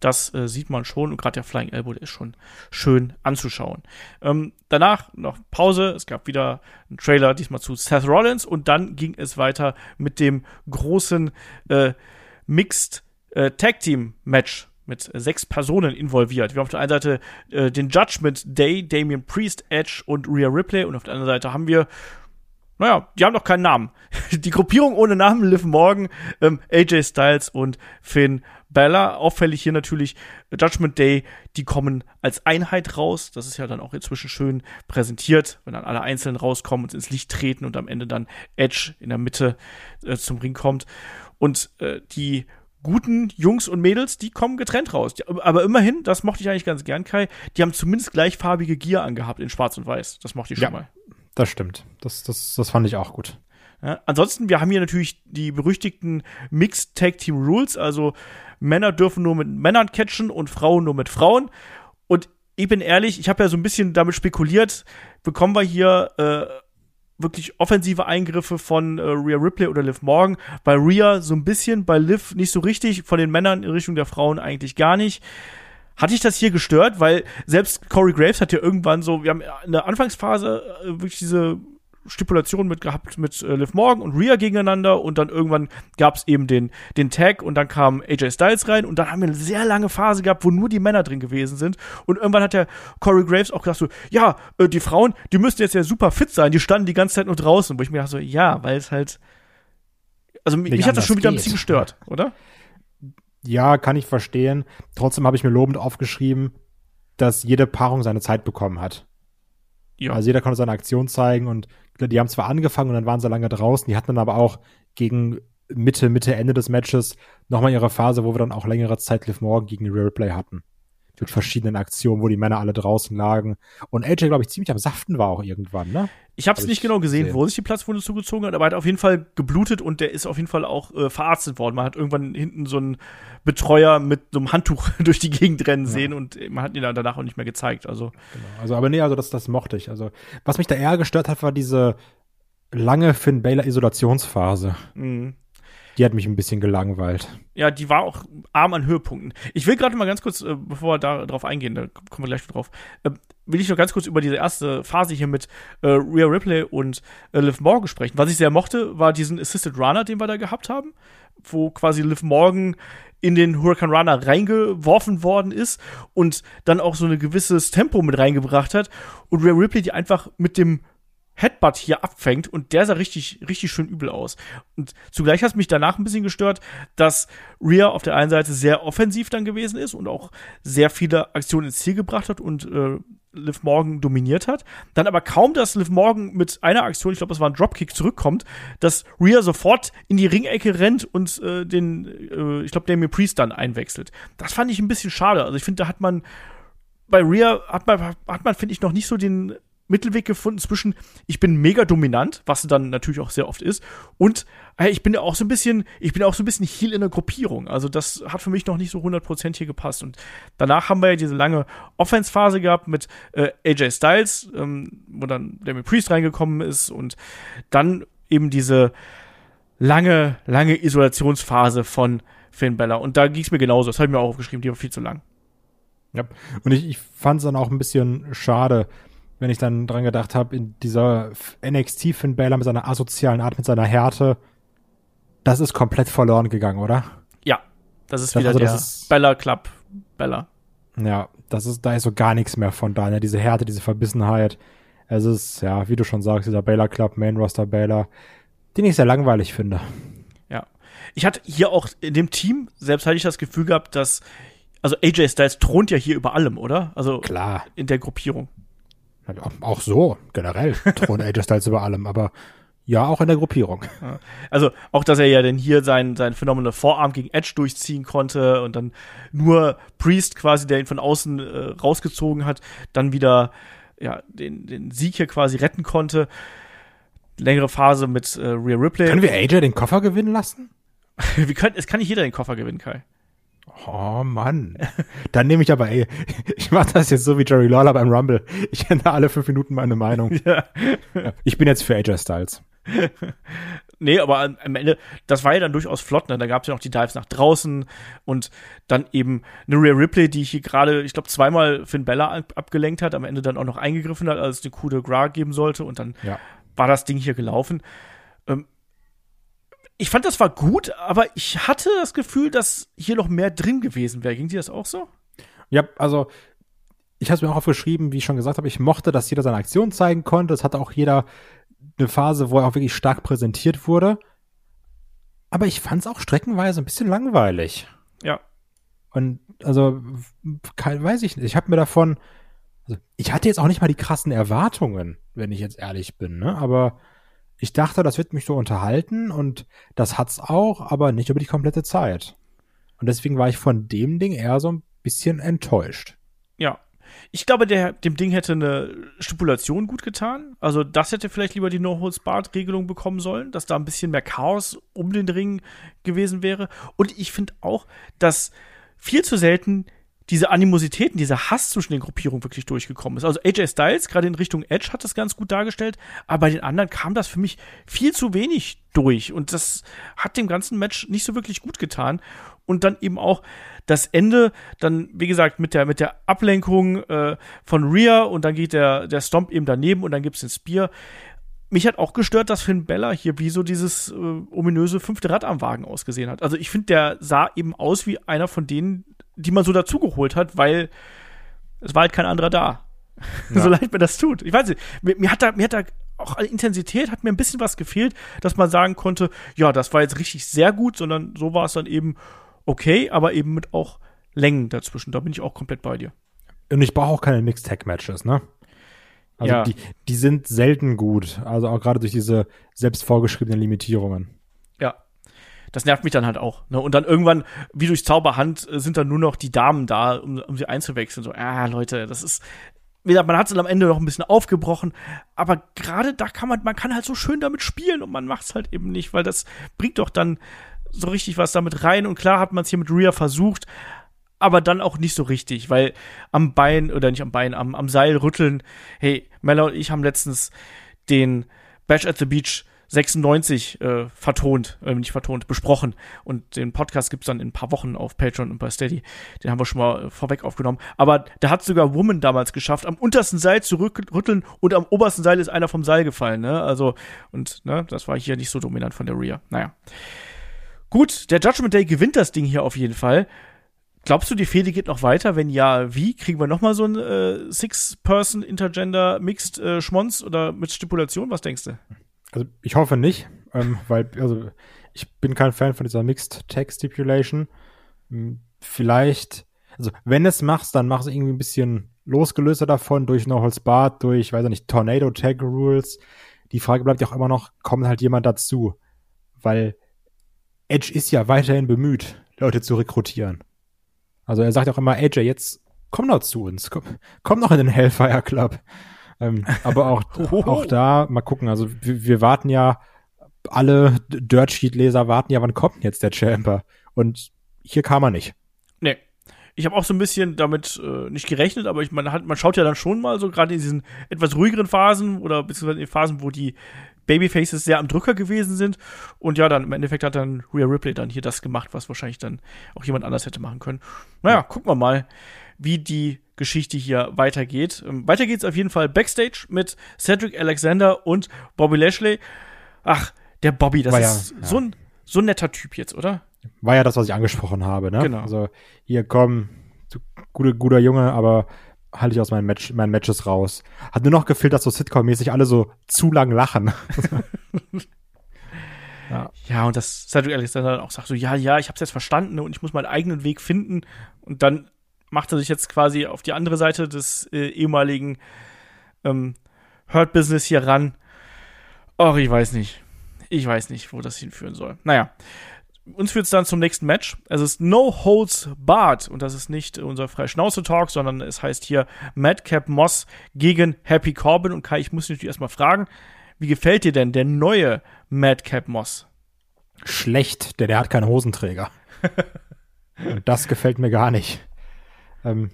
das äh, sieht man schon und gerade der Flying Elbow, der ist schon schön anzuschauen. Ähm, danach noch Pause, es gab wieder einen Trailer, diesmal zu Seth Rollins und dann ging es weiter mit dem großen äh, Mixed äh, Tag Team Match mit sechs Personen involviert. Wir haben auf der einen Seite äh, den Judgment Day, Damian Priest, Edge und Rhea Ripley und auf der anderen Seite haben wir naja, die haben doch keinen Namen. Die Gruppierung ohne Namen, Liv Morgan, ähm, AJ Styles und Finn Bella. Auffällig hier natürlich Judgment Day, die kommen als Einheit raus. Das ist ja dann auch inzwischen schön präsentiert, wenn dann alle einzeln rauskommen und ins Licht treten und am Ende dann Edge in der Mitte äh, zum Ring kommt. Und äh, die guten Jungs und Mädels, die kommen getrennt raus. Die, aber immerhin, das mochte ich eigentlich ganz gern, Kai, die haben zumindest gleichfarbige Gear angehabt in Schwarz und Weiß. Das mochte ich schon Ja. mal. Das stimmt. Das, das, das fand ich auch gut. Ansonsten, wir haben hier natürlich die berüchtigten Mixed Tag Team Rules, also Männer dürfen nur mit Männern catchen und Frauen nur mit Frauen. Und ich bin ehrlich, ich habe ja so ein bisschen damit spekuliert, bekommen wir hier äh, wirklich offensive Eingriffe von äh, Rhea Ripley oder Liv Morgan. Bei Rhea so ein bisschen, bei Liv nicht so richtig, von den Männern in Richtung der Frauen eigentlich gar nicht. Hatte ich das hier gestört, weil selbst Corey Graves hat ja irgendwann so, wir haben in der Anfangsphase äh, wirklich diese Stipulation mit gehabt mit äh, Liv Morgan und Rhea gegeneinander und dann irgendwann gab es eben den, den Tag und dann kam AJ Styles rein und dann haben wir eine sehr lange Phase gehabt, wo nur die Männer drin gewesen sind und irgendwann hat der Corey Graves auch gesagt so, ja, äh, die Frauen, die müssten jetzt ja super fit sein, die standen die ganze Zeit nur draußen, wo ich mir dachte so, ja, weil es halt, also mich, mich hat das schon wieder ein bisschen gestört, oder? Ja, kann ich verstehen. Trotzdem habe ich mir lobend aufgeschrieben, dass jede Paarung seine Zeit bekommen hat. Ja. Also jeder konnte seine Aktion zeigen und die haben zwar angefangen und dann waren sie lange draußen, die hatten dann aber auch gegen Mitte, Mitte, Ende des Matches nochmal ihre Phase, wo wir dann auch längere Zeit Liv Morgan gegen Rhea Ripley hatten. Mit verschiedenen Aktionen, wo die Männer alle draußen lagen. Und AJ, glaube ich, ziemlich am Saften war auch irgendwann, ne? Ich habe es Hab nicht ich genau gesehen, gesehen. wo sich die Platzwunde zugezogen hat, aber er hat auf jeden Fall geblutet und der ist auf jeden Fall auch äh, verarztet worden. Man hat irgendwann hinten so einen Betreuer mit so einem Handtuch durch die Gegend rennen sehen und man hat ihn dann danach auch nicht mehr gezeigt. Also Genau. Also, aber nee, also das, das mochte ich. Also, was mich da eher gestört hat, war diese lange Finn Baylor Isolationsphase. mh. Die hat mich ein bisschen gelangweilt. ja, die war auch arm an Höhepunkten. Ich will gerade mal ganz kurz, äh, bevor wir da drauf eingehen, da kommen wir gleich drauf, äh, will ich noch ganz kurz über diese erste Phase hier mit äh, Rhea Ripley und äh, Liv Morgan sprechen. Was ich sehr mochte, war diesen Assisted Runner, den wir da gehabt haben, wo quasi Liv Morgan in den Hurricane Runner reingeworfen worden ist und dann auch so ein gewisses Tempo mit reingebracht hat und Rhea Ripley die einfach mit dem Headbutt hier abfängt und der sah richtig, richtig schön übel aus. Und zugleich hat es mich danach ein bisschen gestört, dass Rhea auf der einen Seite sehr offensiv dann gewesen ist und auch sehr viele Aktionen ins Ziel gebracht hat und äh, Liv Morgan dominiert hat. Dann aber kaum, dass Liv Morgan mit einer Aktion, ich glaube, es war ein Dropkick, zurückkommt, dass Rhea sofort in die Ringecke rennt und äh, den, äh, ich glaube, Damien Priest dann einwechselt. Das fand ich ein bisschen schade. Also ich finde, da hat man bei Rhea hat man, hat man finde ich, noch nicht so den Mittelweg gefunden zwischen, ich bin mega dominant, was dann natürlich auch sehr oft ist, und hey, ich bin auch so ein bisschen, ich bin auch so ein bisschen Heal in der Gruppierung. Also das hat für mich noch nicht so 100% hier gepasst. Und danach haben wir ja diese lange Offense-Phase gehabt mit äh, AJ Styles, ähm, wo dann Demi Priest reingekommen ist und dann eben diese lange, lange Isolationsphase von Finn Bella. Und da ging es mir genauso. Das habe ich mir auch aufgeschrieben, die war viel zu lang. Ja, und ich, ich fand es dann auch ein bisschen schade, wenn ich dann dran gedacht habe, in dieser NXT Finn Balor mit seiner asozialen Art, mit seiner Härte, das ist komplett verloren gegangen, oder? Ja, das ist wieder also, der ist, Bella Club Bella. Ja, das ist, da ist so gar nichts mehr von da, ne? Diese Härte, diese Verbissenheit. Es ist, ja, wie du schon sagst, dieser Baylor Club, Main Roster Baylor, den ich sehr langweilig finde. Ja. Ich hatte hier auch in dem Team, selbst hatte ich das Gefühl gehabt, dass, also AJ Styles thront ja hier über allem, oder? Also, klar. In der Gruppierung. Auch so, generell, thront AJ Styles über allem, aber ja, auch in der Gruppierung. Also auch, dass er ja denn hier sein, sein phänomenale Vorarm gegen Edge durchziehen konnte und dann nur Priest quasi, der ihn von außen äh, rausgezogen hat, dann wieder ja, den, den Sieg hier quasi retten konnte. Längere Phase mit äh, Rhea Ripley. Können wir AJ den Koffer gewinnen lassen? wir können, es kann nicht jeder den Koffer gewinnen, Kai. Oh Mann. Dann nehme ich aber, ey, ich mache das jetzt so wie Jerry Lawler beim Rumble. Ich ändere alle fünf Minuten meine Meinung. Ja. Ich bin jetzt für AJ Styles. nee, aber am Ende, das war ja dann durchaus flott, ne? Da gab es ja noch die Dives nach draußen und dann eben eine Rhea Ripley, die hier gerade, ich glaube, zweimal Finn Bella ab abgelenkt hat, am Ende dann auch noch eingegriffen hat, als es eine Coup de Gras geben sollte und dann ja. war das Ding hier gelaufen. Ich fand, das war gut, aber ich hatte das Gefühl, dass hier noch mehr drin gewesen wäre. Ging dir das auch so? Ja, also ich habe es mir auch aufgeschrieben, wie ich schon gesagt habe, ich mochte, dass jeder seine Aktion zeigen konnte. Es hatte auch jeder eine Phase, wo er auch wirklich stark präsentiert wurde. Aber ich fand es auch streckenweise ein bisschen langweilig. Ja. Und also, weiß ich nicht. Ich habe mir davon, also ich hatte jetzt auch nicht mal die krassen Erwartungen, wenn ich jetzt ehrlich bin, ne? Aber ich dachte, das wird mich so unterhalten und das hat's auch, aber nicht über die komplette Zeit. Und deswegen war ich von dem Ding eher so ein bisschen enttäuscht. Ja. Ich glaube, der, dem Ding hätte eine Stipulation gut getan. Also, das hätte vielleicht lieber die No-Holds-Barred-Regelung bekommen sollen, dass da ein bisschen mehr Chaos um den Ring gewesen wäre. Und ich finde auch, dass viel zu selten diese Animositäten, dieser Hass zwischen den Gruppierungen wirklich durchgekommen ist. Also AJ Styles, gerade in Richtung Edge, hat das ganz gut dargestellt, aber bei den anderen kam das für mich viel zu wenig durch und das hat dem ganzen Match nicht so wirklich gut getan. Und dann eben auch das Ende, dann, wie gesagt, mit der, mit der Ablenkung äh, von Rhea und dann geht der, der Stomp eben daneben und dann gibt's den Spear mich hat auch gestört, dass Finn Bella hier wie so dieses äh, ominöse fünfte Rad am Wagen ausgesehen hat. Also ich finde, der sah eben aus wie einer von denen, die man so dazugeholt hat, weil es war halt kein anderer da. Ja. so leid mir das tut. Ich weiß nicht, mir, mir, hat da, mir hat da auch an Intensität hat mir ein bisschen was gefehlt, dass man sagen konnte, ja, das war jetzt richtig sehr gut, sondern so war es dann eben okay, aber eben mit auch Längen dazwischen. Da bin ich auch komplett bei dir. Und ich brauche auch keine Mixed Tag Matches, ne? Also ja. die, die sind selten gut. Also auch gerade durch diese selbst vorgeschriebenen Limitierungen das nervt mich dann halt auch. Ne? Und dann irgendwann, wie durch Zauberhand, äh, sind dann nur noch die Damen da, um, um sie einzuwechseln. So, ah, Leute, das ist. Man hat es am Ende noch ein bisschen aufgebrochen, aber gerade da kann man, man kann halt so schön damit spielen und man macht es halt eben nicht, weil das bringt doch dann so richtig was damit rein. Und klar hat man es hier mit Rhea versucht, aber dann auch nicht so richtig, weil am Bein, oder nicht am Bein, am, am Seil rütteln, hey, Mella und ich haben letztens den Bash at the Beach 96 äh, vertont, äh, nicht vertont, besprochen. Und den Podcast gibt's dann in ein paar Wochen auf Patreon und bei Steady. Den haben wir schon mal äh, vorweg aufgenommen. Aber da hat sogar Woman damals geschafft, am untersten Seil zu rütteln und am obersten Seil ist einer vom Seil gefallen. Ne? Also, und ne, das war hier nicht so dominant von der Rhea. Naja. Gut, der Judgment Day gewinnt das Ding hier auf jeden Fall. Glaubst du, die Fehde geht noch weiter? Wenn ja, wie? Kriegen wir noch mal so ein äh, Six-Person Intergender Mixed äh, oder mit Stipulation? Was denkst du? Also ich hoffe nicht, ähm, weil also ich bin kein Fan von dieser Mixed Tag Stipulation. Hm, vielleicht, also wenn es machst, dann mach es irgendwie ein bisschen losgelöster davon durch No Holds Barred, durch, weiß ich nicht, Tornado Tag Rules. Die Frage bleibt ja auch immer noch, kommt halt jemand dazu? Weil Edge ist ja weiterhin bemüht, Leute zu rekrutieren. Also er sagt auch immer, AJ, jetzt komm doch zu uns, komm, komm noch in den Hellfire Club. Ähm, aber auch, auch da, mal gucken, also wir, wir warten ja, alle Dirt Sheet Leser warten ja, wann kommt jetzt der Chamber? Und hier kam er nicht. Nee. Ich habe auch so ein bisschen damit äh, nicht gerechnet, aber ich, man, hat, man schaut ja dann schon mal so gerade in diesen etwas ruhigeren Phasen oder beziehungsweise in den Phasen, wo die Babyfaces sehr am Drücker gewesen sind. Und ja, dann im Endeffekt hat dann Rhea Ripley dann hier das gemacht, was wahrscheinlich dann auch jemand anders hätte machen können. Naja, gucken wir mal, wie die Geschichte hier weitergeht. Ähm, weiter geht's auf jeden Fall Backstage mit Cedric Alexander und Bobby Lashley. Ach, der Bobby, das War ist ja, ja. so ein so ein netter Typ jetzt, oder? War ja das, was ich angesprochen habe, ne? Genau. Also hier komm, du guter, guter Junge, aber halte ich aus meinen, Match, meinen Matches raus. Hat nur noch gefehlt, dass so Sitcom-mäßig alle so zu lang lachen. Ja, und dass Cedric Alexander dann auch sagt so, ja, ja, ich hab's jetzt verstanden und ich muss meinen eigenen Weg finden. Und dann macht er sich jetzt quasi auf die andere Seite des äh, ehemaligen ähm, Hurt Business hier ran. Och, ich weiß nicht. Ich weiß nicht, wo das hinführen soll. Naja. Uns führt es dann zum nächsten Match. Es ist No Holds Barred und das ist nicht unser Freischnauze-Talk, sondern es heißt hier Madcap Moss gegen Happy Corbin. Und Kai, ich muss dich natürlich erstmal fragen, wie gefällt dir denn der neue Madcap Moss? Schlecht, denn der hat keine Hosenträger. Das gefällt mir gar nicht. Ähm,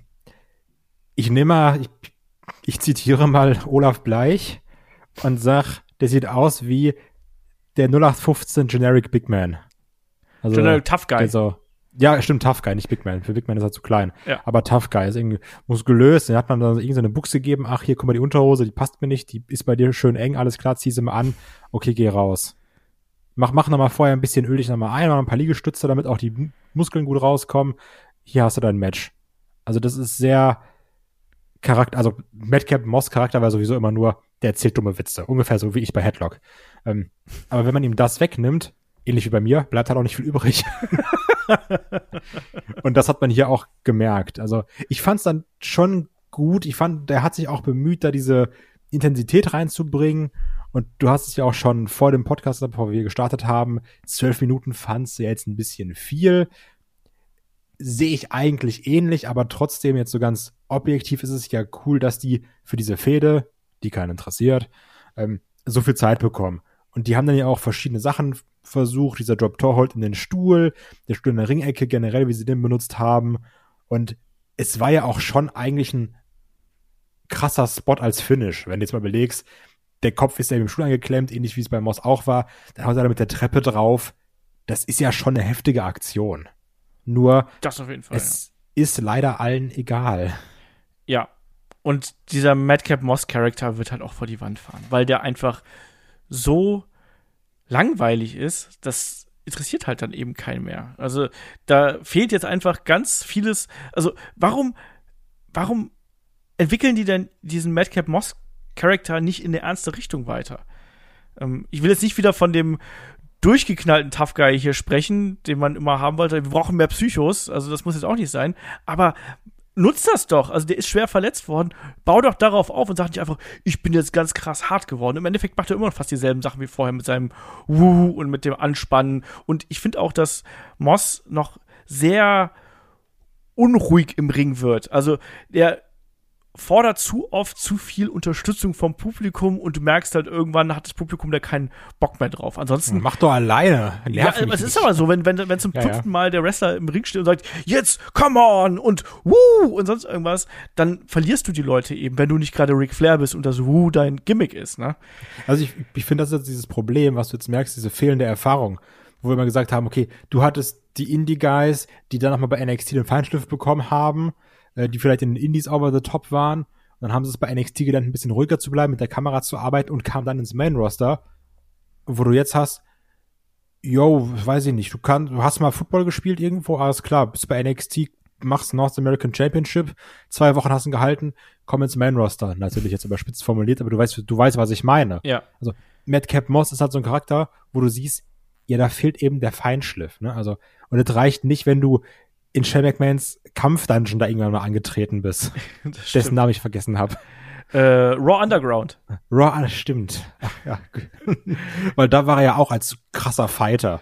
ich nehme mal, ich, ich zitiere mal Olaf Bleich und sag, der sieht aus wie der 0815 Generic Big Man. Also, General Tough Guy. der so, ja, stimmt, Tough Guy, nicht Big Man. Für Big Man ist er zu klein. Ja. Aber Tough Guy ist irgendwie muskulös. Den hat man dann irgendeine Buchse gegeben. Ach, hier, guck mal, die Unterhose, die passt mir nicht. Die ist bei dir schön eng. Alles klar, zieh sie mal an. Okay, geh raus. Mach, mach noch mal vorher ein bisschen Öl dich noch mal ein, mach ein paar Liegestütze, damit auch die Muskeln gut rauskommen. Hier hast du dein Match. Also das ist sehr Charakter, also Madcap Moss Charakter war sowieso immer nur, der erzählt dumme Witze. Ungefähr so wie ich bei Headlock. Ähm, aber wenn man ihm das wegnimmt, ähnlich wie bei mir, bleibt halt auch nicht viel übrig. Und das hat man hier auch gemerkt. Also ich fand es dann schon gut. Ich fand, der hat sich auch bemüht, da diese Intensität reinzubringen. Und du hast es ja auch schon vor dem Podcast, bevor wir gestartet haben, zwölf Minuten fandst du jetzt ein bisschen viel. Sehe ich eigentlich ähnlich, aber trotzdem jetzt so ganz objektiv ist es ja cool, dass die für diese Fehde, die keinen interessiert, ähm, so viel Zeit bekommen. Und die haben dann ja auch verschiedene Sachen versucht. Dieser Drop Torhold in den Stuhl, der Stuhl in der Ringecke generell, wie sie den benutzt haben. Und es war ja auch schon eigentlich ein krasser Spot als Finish, wenn du jetzt mal überlegst, der Kopf ist ja im Stuhl angeklemmt, ähnlich wie es bei Moss auch war. Dann haut er da mit der Treppe drauf. Das ist ja schon eine heftige Aktion. Nur, Das auf jeden Fall. es ist leider allen egal. ja. ja. Und dieser Madcap Moss Charakter wird halt auch vor die Wand fahren, weil der einfach so langweilig ist, das interessiert halt dann eben keinen mehr. Also da fehlt jetzt einfach ganz vieles. Also warum, warum entwickeln die denn diesen Madcap Moss Charakter nicht in eine ernste Richtung weiter? Ähm, ich will jetzt nicht wieder von dem durchgeknallten Tough Guy hier sprechen, den man immer haben wollte. Wir brauchen mehr Psychos, also das muss jetzt auch nicht sein. Aber nutzt das doch. Also der ist schwer verletzt worden. Bau doch darauf auf und sag nicht einfach, ich bin jetzt ganz krass hart geworden. Im Endeffekt macht er immer noch fast dieselben Sachen wie vorher mit seinem Wuh und mit dem Anspannen. Und ich finde auch, dass Moss noch sehr unruhig im Ring wird. Also der fordert zu oft zu viel Unterstützung vom Publikum und du merkst halt irgendwann hat das Publikum da keinen Bock mehr drauf. Ansonsten Mach doch alleine. ja, Nerv mich es ist aber so, wenn, wenn, wenn zum Ja, fünften ja. Mal der Wrestler im Ring steht und sagt, jetzt, come on und wuh und sonst irgendwas, dann verlierst du die Leute eben, wenn du nicht gerade Ric Flair bist und das wuh dein Gimmick ist, ne? Also ich, ich finde, das ist jetzt dieses Problem, was du jetzt merkst, diese fehlende Erfahrung, wo wir immer gesagt haben, okay, du hattest die Indie-Guys, die dann nochmal bei NXT den Feinschliff bekommen haben, äh, die vielleicht in den Indies over the top waren, und dann haben sie es bei NXT gelernt, ein bisschen ruhiger zu bleiben, mit der Kamera zu arbeiten und kamen dann ins Main-Roster, wo du jetzt hast, yo, weiß ich nicht, du kannst, du hast mal Football gespielt irgendwo, alles klar, bist bei NXT machst North American Championship, zwei Wochen hast du ihn gehalten, komm ins Main Roster. Natürlich jetzt überspitzt formuliert, aber du weißt, du weißt, was ich meine. Ja. Also Madcap Moss ist halt so ein Charakter, wo du siehst, ja, da fehlt eben der Feinschliff. Ne? Also und es reicht nicht, wenn du in Shane McMahons Kampfdungeon da irgendwann mal angetreten bist, dessen Namen ich vergessen habe. Äh, Raw Underground. Raw, ah, das stimmt. Ach, ja. Weil da war er ja auch als krasser Fighter.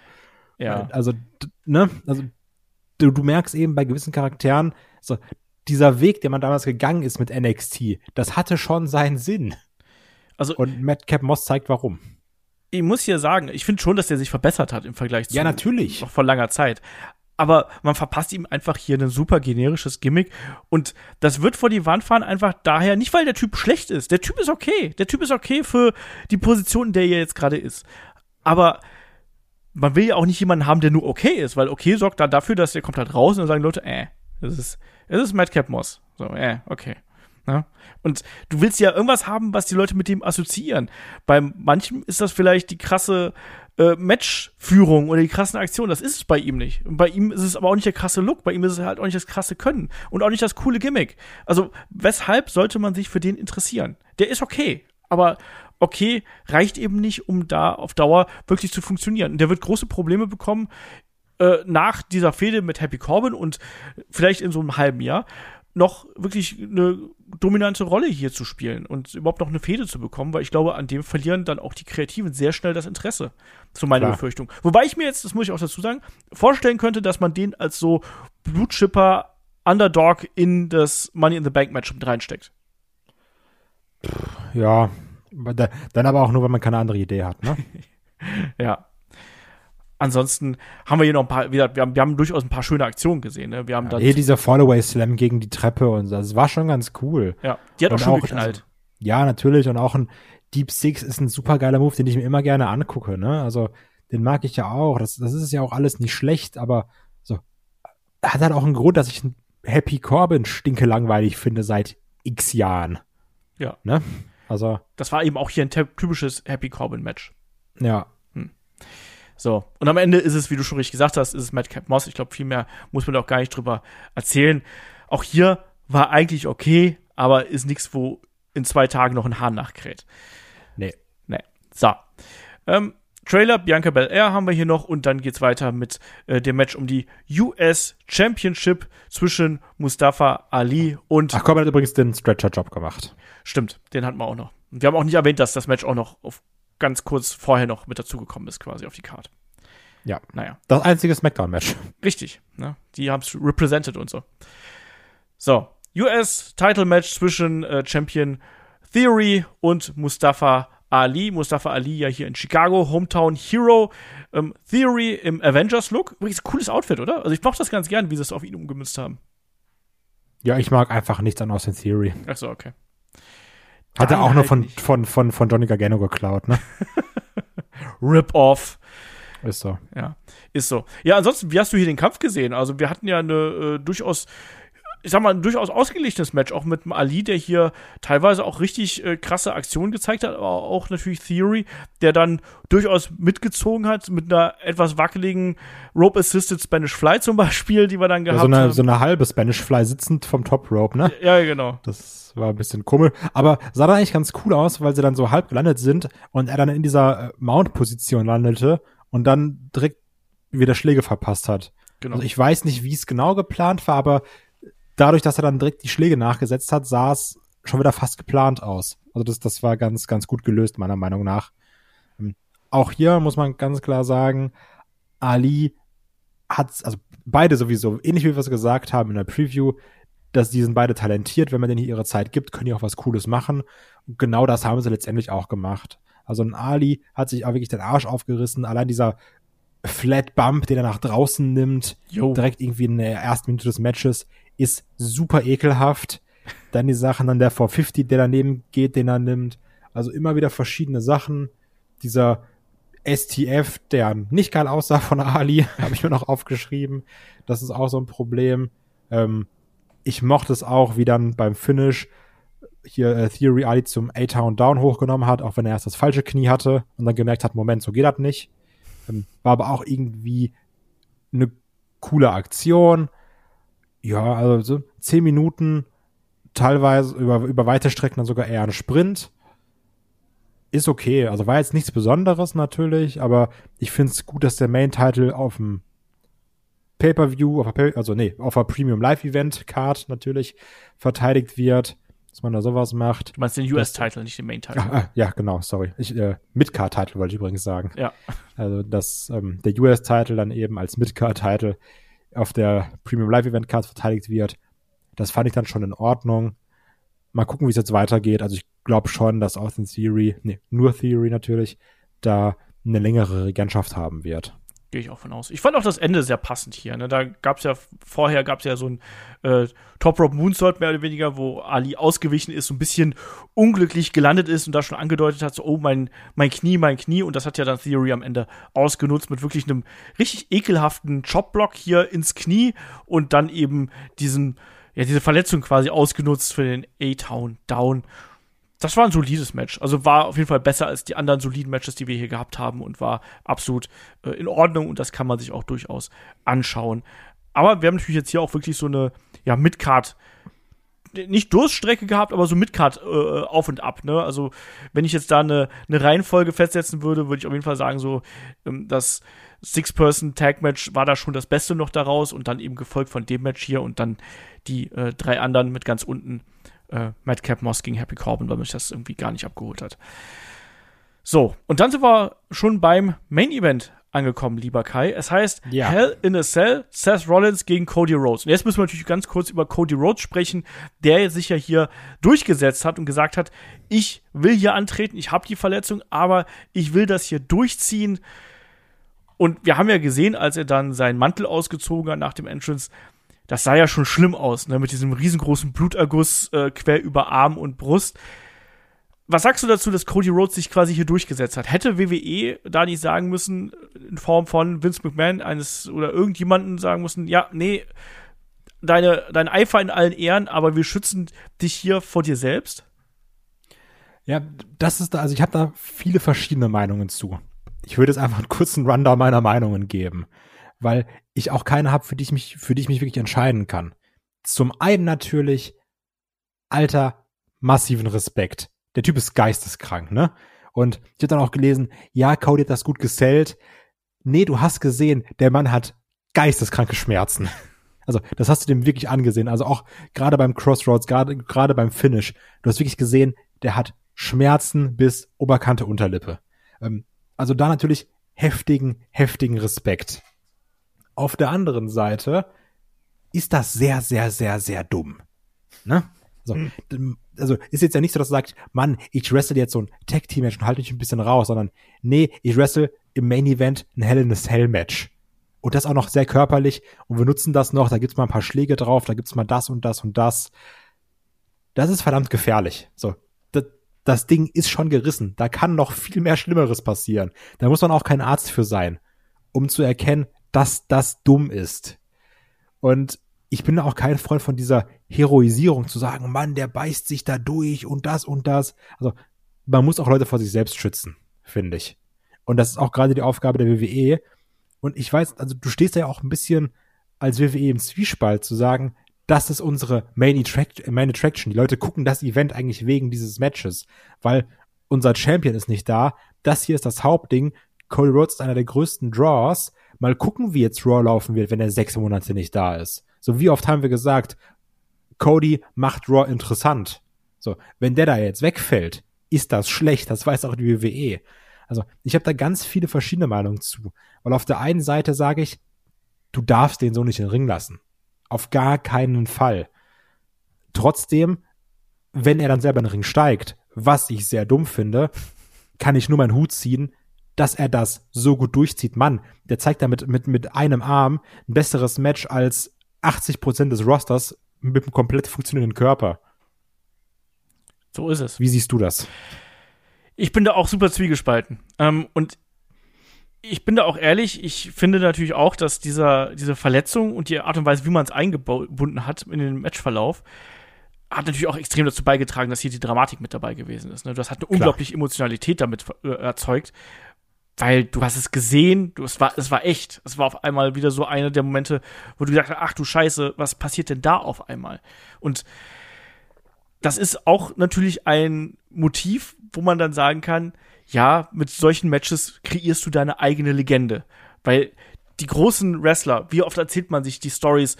Ja. Also, ne, also du, du merkst eben bei gewissen Charakteren, so, dieser Weg, den man damals gegangen ist mit NXT, das hatte schon seinen Sinn. Also Und Madcap Moss zeigt warum. ich muss hier sagen, ich finde schon, dass der sich verbessert hat im Vergleich zu Ja, natürlich. noch vor langer Zeit. Aber man verpasst ihm einfach hier ein super generisches Gimmick. Und das wird vor die Wand fahren einfach daher, nicht weil der Typ schlecht ist. Der Typ ist okay. Der Typ ist okay für die Position, in der er jetzt gerade ist. Aber man will ja auch nicht jemanden haben, der nur okay ist, weil okay sorgt dann dafür, dass der kommt halt raus und dann sagen Leute, äh, das ist, das ist Madcap Moss. So, äh, okay. Ja? Und du willst ja irgendwas haben, was die Leute mit dem assoziieren. Bei manchem ist das vielleicht die krasse äh, Matchführung oder die krassen Aktionen. Das ist es bei ihm nicht. Und bei ihm ist es aber auch nicht der krasse Look. Bei ihm ist es halt auch nicht das krasse Können und auch nicht das coole Gimmick. Also weshalb sollte man sich für den interessieren? Der ist okay, aber okay reicht eben nicht, um da auf Dauer wirklich zu funktionieren. Und der wird große Probleme bekommen äh, nach dieser Fehde mit Happy Corbin und vielleicht in so einem halben Jahr noch wirklich eine dominante Rolle hier zu spielen und überhaupt noch eine Fehde zu bekommen, weil ich glaube, an dem verlieren dann auch die Kreativen sehr schnell das Interesse. So meine Klar. Befürchtung. Wobei ich mir jetzt, das muss ich auch dazu sagen, vorstellen könnte, dass man den als so Blutschipper Underdog in das Money in the Bank Match mit reinsteckt. Ja, dann aber auch nur, wenn man keine andere Idee hat, ne? Ja. Ansonsten haben wir hier noch ein paar, gesagt, wir haben, wir haben durchaus ein paar schöne Aktionen gesehen. Ne? Wir haben dann, Hier dieser Fallaway Slam gegen die Treppe und so, das war schon ganz cool. ja, die hat auch schon auch, geknallt. also, ja, natürlich. Und auch ein Deep Six ist ein super geiler Move, den ich mir immer gerne angucke. Ne? Also, den mag ich ja auch. Das, das ist ja auch alles nicht schlecht, aber so hat halt auch einen Grund, dass ich einen Happy Corbin stinke langweilig finde seit x Jahren. Ja. Ne? Also, Das war eben auch hier ein ty- typisches Happy Corbin Match. ja. So. Und am Ende ist es, wie du schon richtig gesagt hast, ist es Madcap Moss. Ich glaube, viel mehr muss man auch gar nicht drüber erzählen. Auch hier war eigentlich okay, aber ist nichts, wo in zwei Tagen noch ein Hahn nachkräht. Nee. Nee. So. Ähm, Trailer, Bianca Belair haben wir hier noch und dann geht's weiter mit äh, dem Match um die US Championship zwischen Mustafa Ali und Ach, Corbin hat übrigens den Stretcher-Job gemacht. Stimmt, den hatten wir auch noch. Und wir haben auch nicht erwähnt, dass das Match auch noch auf ganz kurz vorher noch mit dazugekommen ist, quasi auf die Card. Ja. Naja, Das einzige Smackdown-Match. richtig. Ne? Die haben es represented und so. So, US-Title-Match zwischen äh, Champion Theory und Mustafa Ali. Mustafa Ali ja hier in Chicago, Hometown Hero. Ähm, Theory im Avengers-Look. Übrigens, cooles Outfit, oder? Also ich mochte das ganz gern, wie sie es auf ihn umgemünzt haben. Ja, ich mag einfach nichts an Austin Theory. Ach so, okay. Hat er auch nur von, von, von, von Johnny Gargano geklaut, ne? Rip-Off. Ist so. Ja, ist so. Ja, ansonsten, wie hast du hier den Kampf gesehen? Also, wir hatten ja eine äh, durchaus, ich sag mal, ein durchaus ausgeglichenes Match, auch mit dem Ali, der hier teilweise auch richtig äh, krasse Aktionen gezeigt hat, aber auch natürlich Theory, der dann durchaus mitgezogen hat mit einer etwas wackeligen Rope-Assisted Spanish Fly zum Beispiel, die wir dann Ja, gehabt so, eine, haben. so eine halbe Spanish Fly sitzend vom Top Rope, ne? ja, genau. Das war ein bisschen komisch. Aber sah dann eigentlich ganz cool aus, weil sie dann so halb gelandet sind und er dann in dieser äh, Mount-Position landete und dann direkt wieder Schläge verpasst hat. genau. Also ich weiß nicht, wie es genau geplant war, aber dadurch, dass er dann direkt die Schläge nachgesetzt hat, sah es schon wieder fast geplant aus. Also das, das war ganz, ganz gut gelöst, meiner Meinung nach. Ähm, Auch hier muss man ganz klar sagen, Ali hat, also beide sowieso, ähnlich wie wir es gesagt haben in der Preview, dass die sind beide talentiert, wenn man denen hier ihre Zeit gibt, können die auch was Cooles machen. Und genau das haben sie letztendlich auch gemacht. Also ein Ali hat sich auch wirklich den Arsch aufgerissen. Allein dieser Flat Bump, den er nach draußen nimmt, Jo. direkt irgendwie in der ersten Minute des Matches, ist super ekelhaft. Dann die Sachen, dann der 450, der daneben geht, den er nimmt. Also immer wieder verschiedene Sachen. Dieser STF, der nicht geil aussah von Ali, habe ich mir noch aufgeschrieben. Das ist auch so ein Problem. Ähm, ich mochte es auch, wie dann beim Finish hier äh, Theory Ali zum A-Town Down hochgenommen hat, auch wenn er erst das falsche Knie hatte und dann gemerkt hat, Moment, so geht das nicht. Ähm, war aber auch irgendwie eine coole Aktion. Ja, also so zehn Minuten, teilweise über, über weite Strecken dann sogar eher ein Sprint. Ist okay. Also war jetzt nichts Besonderes natürlich, aber ich finde es gut, dass der Main-Title auf dem Pay-Per-View, auf der, also nee, auf der Premium Live-Event-Card natürlich verteidigt wird, dass man da sowas macht. Du meinst den US-Title, nicht den Main-Title. Ah, ja, genau, sorry. Ich, äh, Mid-Card-Title wollte ich übrigens sagen. Ja. Also, dass ähm, der US-Title dann eben als Mid-Card-Title auf der Premium Live-Event-Card verteidigt wird. Das fand ich dann schon in Ordnung. Mal gucken, wie es jetzt weitergeht. Also ich glaube schon, dass Austin Theory, nee, nur Theory natürlich, da eine längere Regentschaft haben wird. Gehe ich auch von aus. Ich fand auch das Ende sehr passend hier. Ne? Da gab es ja, vorher gab es ja so ein äh, Top Rope Moonsault mehr oder weniger, wo Ali ausgewichen ist, so ein bisschen unglücklich gelandet ist und da schon angedeutet hat, so, oh, mein, mein Knie, mein Knie. Und das hat ja dann Theory am Ende ausgenutzt mit wirklich einem richtig ekelhaften Chopblock hier ins Knie und dann eben diesen, ja, diese Verletzung quasi ausgenutzt für den A-Town Down das war ein solides Match. Also war auf jeden Fall besser als die anderen soliden Matches, die wir hier gehabt haben und war absolut äh, in Ordnung und das kann man sich auch durchaus anschauen. Aber wir haben natürlich jetzt hier auch wirklich so eine ja, Midcard nicht Durststrecke gehabt, aber so Midcard äh, auf und ab. Ne? Also wenn ich jetzt da eine, eine Reihenfolge festsetzen würde, würde ich auf jeden Fall sagen, so ähm, das Six-Person-Tag-Match war da schon das Beste noch daraus und dann eben gefolgt von dem Match hier und dann die äh, drei anderen mit ganz unten äh, Madcap Moss gegen Happy Corbin, weil mich das irgendwie gar nicht abgeholt hat. So, und dann sind wir schon beim Main Event angekommen, lieber Kai. Es heißt ja. Hell in a Cell, Seth Rollins gegen Cody Rhodes. Und jetzt müssen wir natürlich ganz kurz über Cody Rhodes sprechen, der sich ja hier durchgesetzt hat und gesagt hat, ich will hier antreten, ich habe die Verletzung, aber ich will das hier durchziehen. Und wir haben ja gesehen, als er dann seinen Mantel ausgezogen hat nach dem Entrance, das sah ja schon schlimm aus, ne, mit diesem riesengroßen Bluterguss äh, quer über Arm und Brust. Was sagst du dazu, dass Cody Rhodes sich quasi hier durchgesetzt hat? Hätte WWE da nicht sagen müssen, in Form von Vince McMahon eines oder irgendjemanden sagen müssen, ja, nee, deine, dein Eifer in allen Ehren, aber wir schützen dich hier vor dir selbst? Ja, das ist da, also ich habe da viele verschiedene Meinungen zu. Ich würde jetzt einfach einen kurzen Rundown meiner Meinungen geben weil ich auch keine habe, für die ich mich, für die ich mich wirklich entscheiden kann. Zum einen natürlich, alter, massiven Respekt. Der Typ ist geisteskrank, ne? Und ich habe dann auch gelesen, ja, Cody hat das gut gesellt. Nee, du hast gesehen, der Mann hat geisteskranke Schmerzen. Also, das hast du dem wirklich angesehen. Also auch gerade beim Crossroads, gerade gerade beim Finish, du hast wirklich gesehen, der hat Schmerzen bis Oberkante Unterlippe. Ähm, also da natürlich heftigen, heftigen Respekt. Auf der anderen Seite ist das sehr, sehr, sehr, sehr dumm. Ne? Also, mhm. also ist jetzt ja nicht so, dass du sagst, Mann, ich wrestle jetzt so ein Tag-Team-Match und halte mich ein bisschen raus, sondern nee, ich wrestle im Main-Event ein Hell in a Cell-Match. Und das auch noch sehr körperlich und wir nutzen das noch, da gibt's mal ein paar Schläge drauf, da gibt's mal das und das und das. Das ist verdammt gefährlich. So, das, das Ding ist schon gerissen. Da kann noch viel mehr Schlimmeres passieren. Da muss man auch kein Arzt für sein, um zu erkennen, dass das dumm ist. Und ich bin auch kein Freund von dieser Heroisierung zu sagen, Mann, der beißt sich da durch und das und das. Also man muss auch Leute vor sich selbst schützen, finde ich. Und das ist auch gerade die Aufgabe der WWE. Und ich weiß, also du stehst ja auch ein bisschen als WWE im Zwiespalt zu sagen, das ist unsere Main, Attract Main Attraction. Die Leute gucken das Event eigentlich wegen dieses Matches, weil unser Champion ist nicht da. Das hier ist das Hauptding. Cody Rhodes ist einer der größten Draws. Mal gucken, wie jetzt Raw laufen wird, wenn er sechs Monate nicht da ist. So wie oft haben wir gesagt, Cody macht Raw interessant. So, wenn der da jetzt wegfällt, ist das schlecht. Das weiß auch die WWE. Also, ich habe da ganz viele verschiedene Meinungen zu. Weil auf der einen Seite sage ich, du darfst den so nicht in den Ring lassen. Auf gar keinen Fall. Trotzdem, wenn er dann selber in den Ring steigt, was ich sehr dumm finde, kann ich nur meinen Hut ziehen, dass er das so gut durchzieht. Mann, der zeigt damit mit, mit einem Arm ein besseres Match als 80 Prozent des Rosters mit einem komplett funktionierenden Körper. So ist es. Wie siehst du das? Ich bin da auch super zwiegespalten. Ähm, und ich bin da auch ehrlich, ich finde natürlich auch, dass dieser, diese Verletzung und die Art und Weise, wie man es eingebunden hat in den Matchverlauf, hat natürlich auch extrem dazu beigetragen, dass hier die Dramatik mit dabei gewesen ist. Ne? Das hat eine Klar. unglaubliche Emotionalität damit äh, erzeugt weil du hast es gesehen, du, es, war, es war echt. Es war auf einmal wieder so eine der Momente, wo du gedacht hast, ach du Scheiße, was passiert denn da auf einmal? Und das ist auch natürlich ein Motiv, wo man dann sagen kann, ja, mit solchen Matches kreierst du deine eigene Legende. Weil die großen Wrestler, wie oft erzählt man sich die Stories,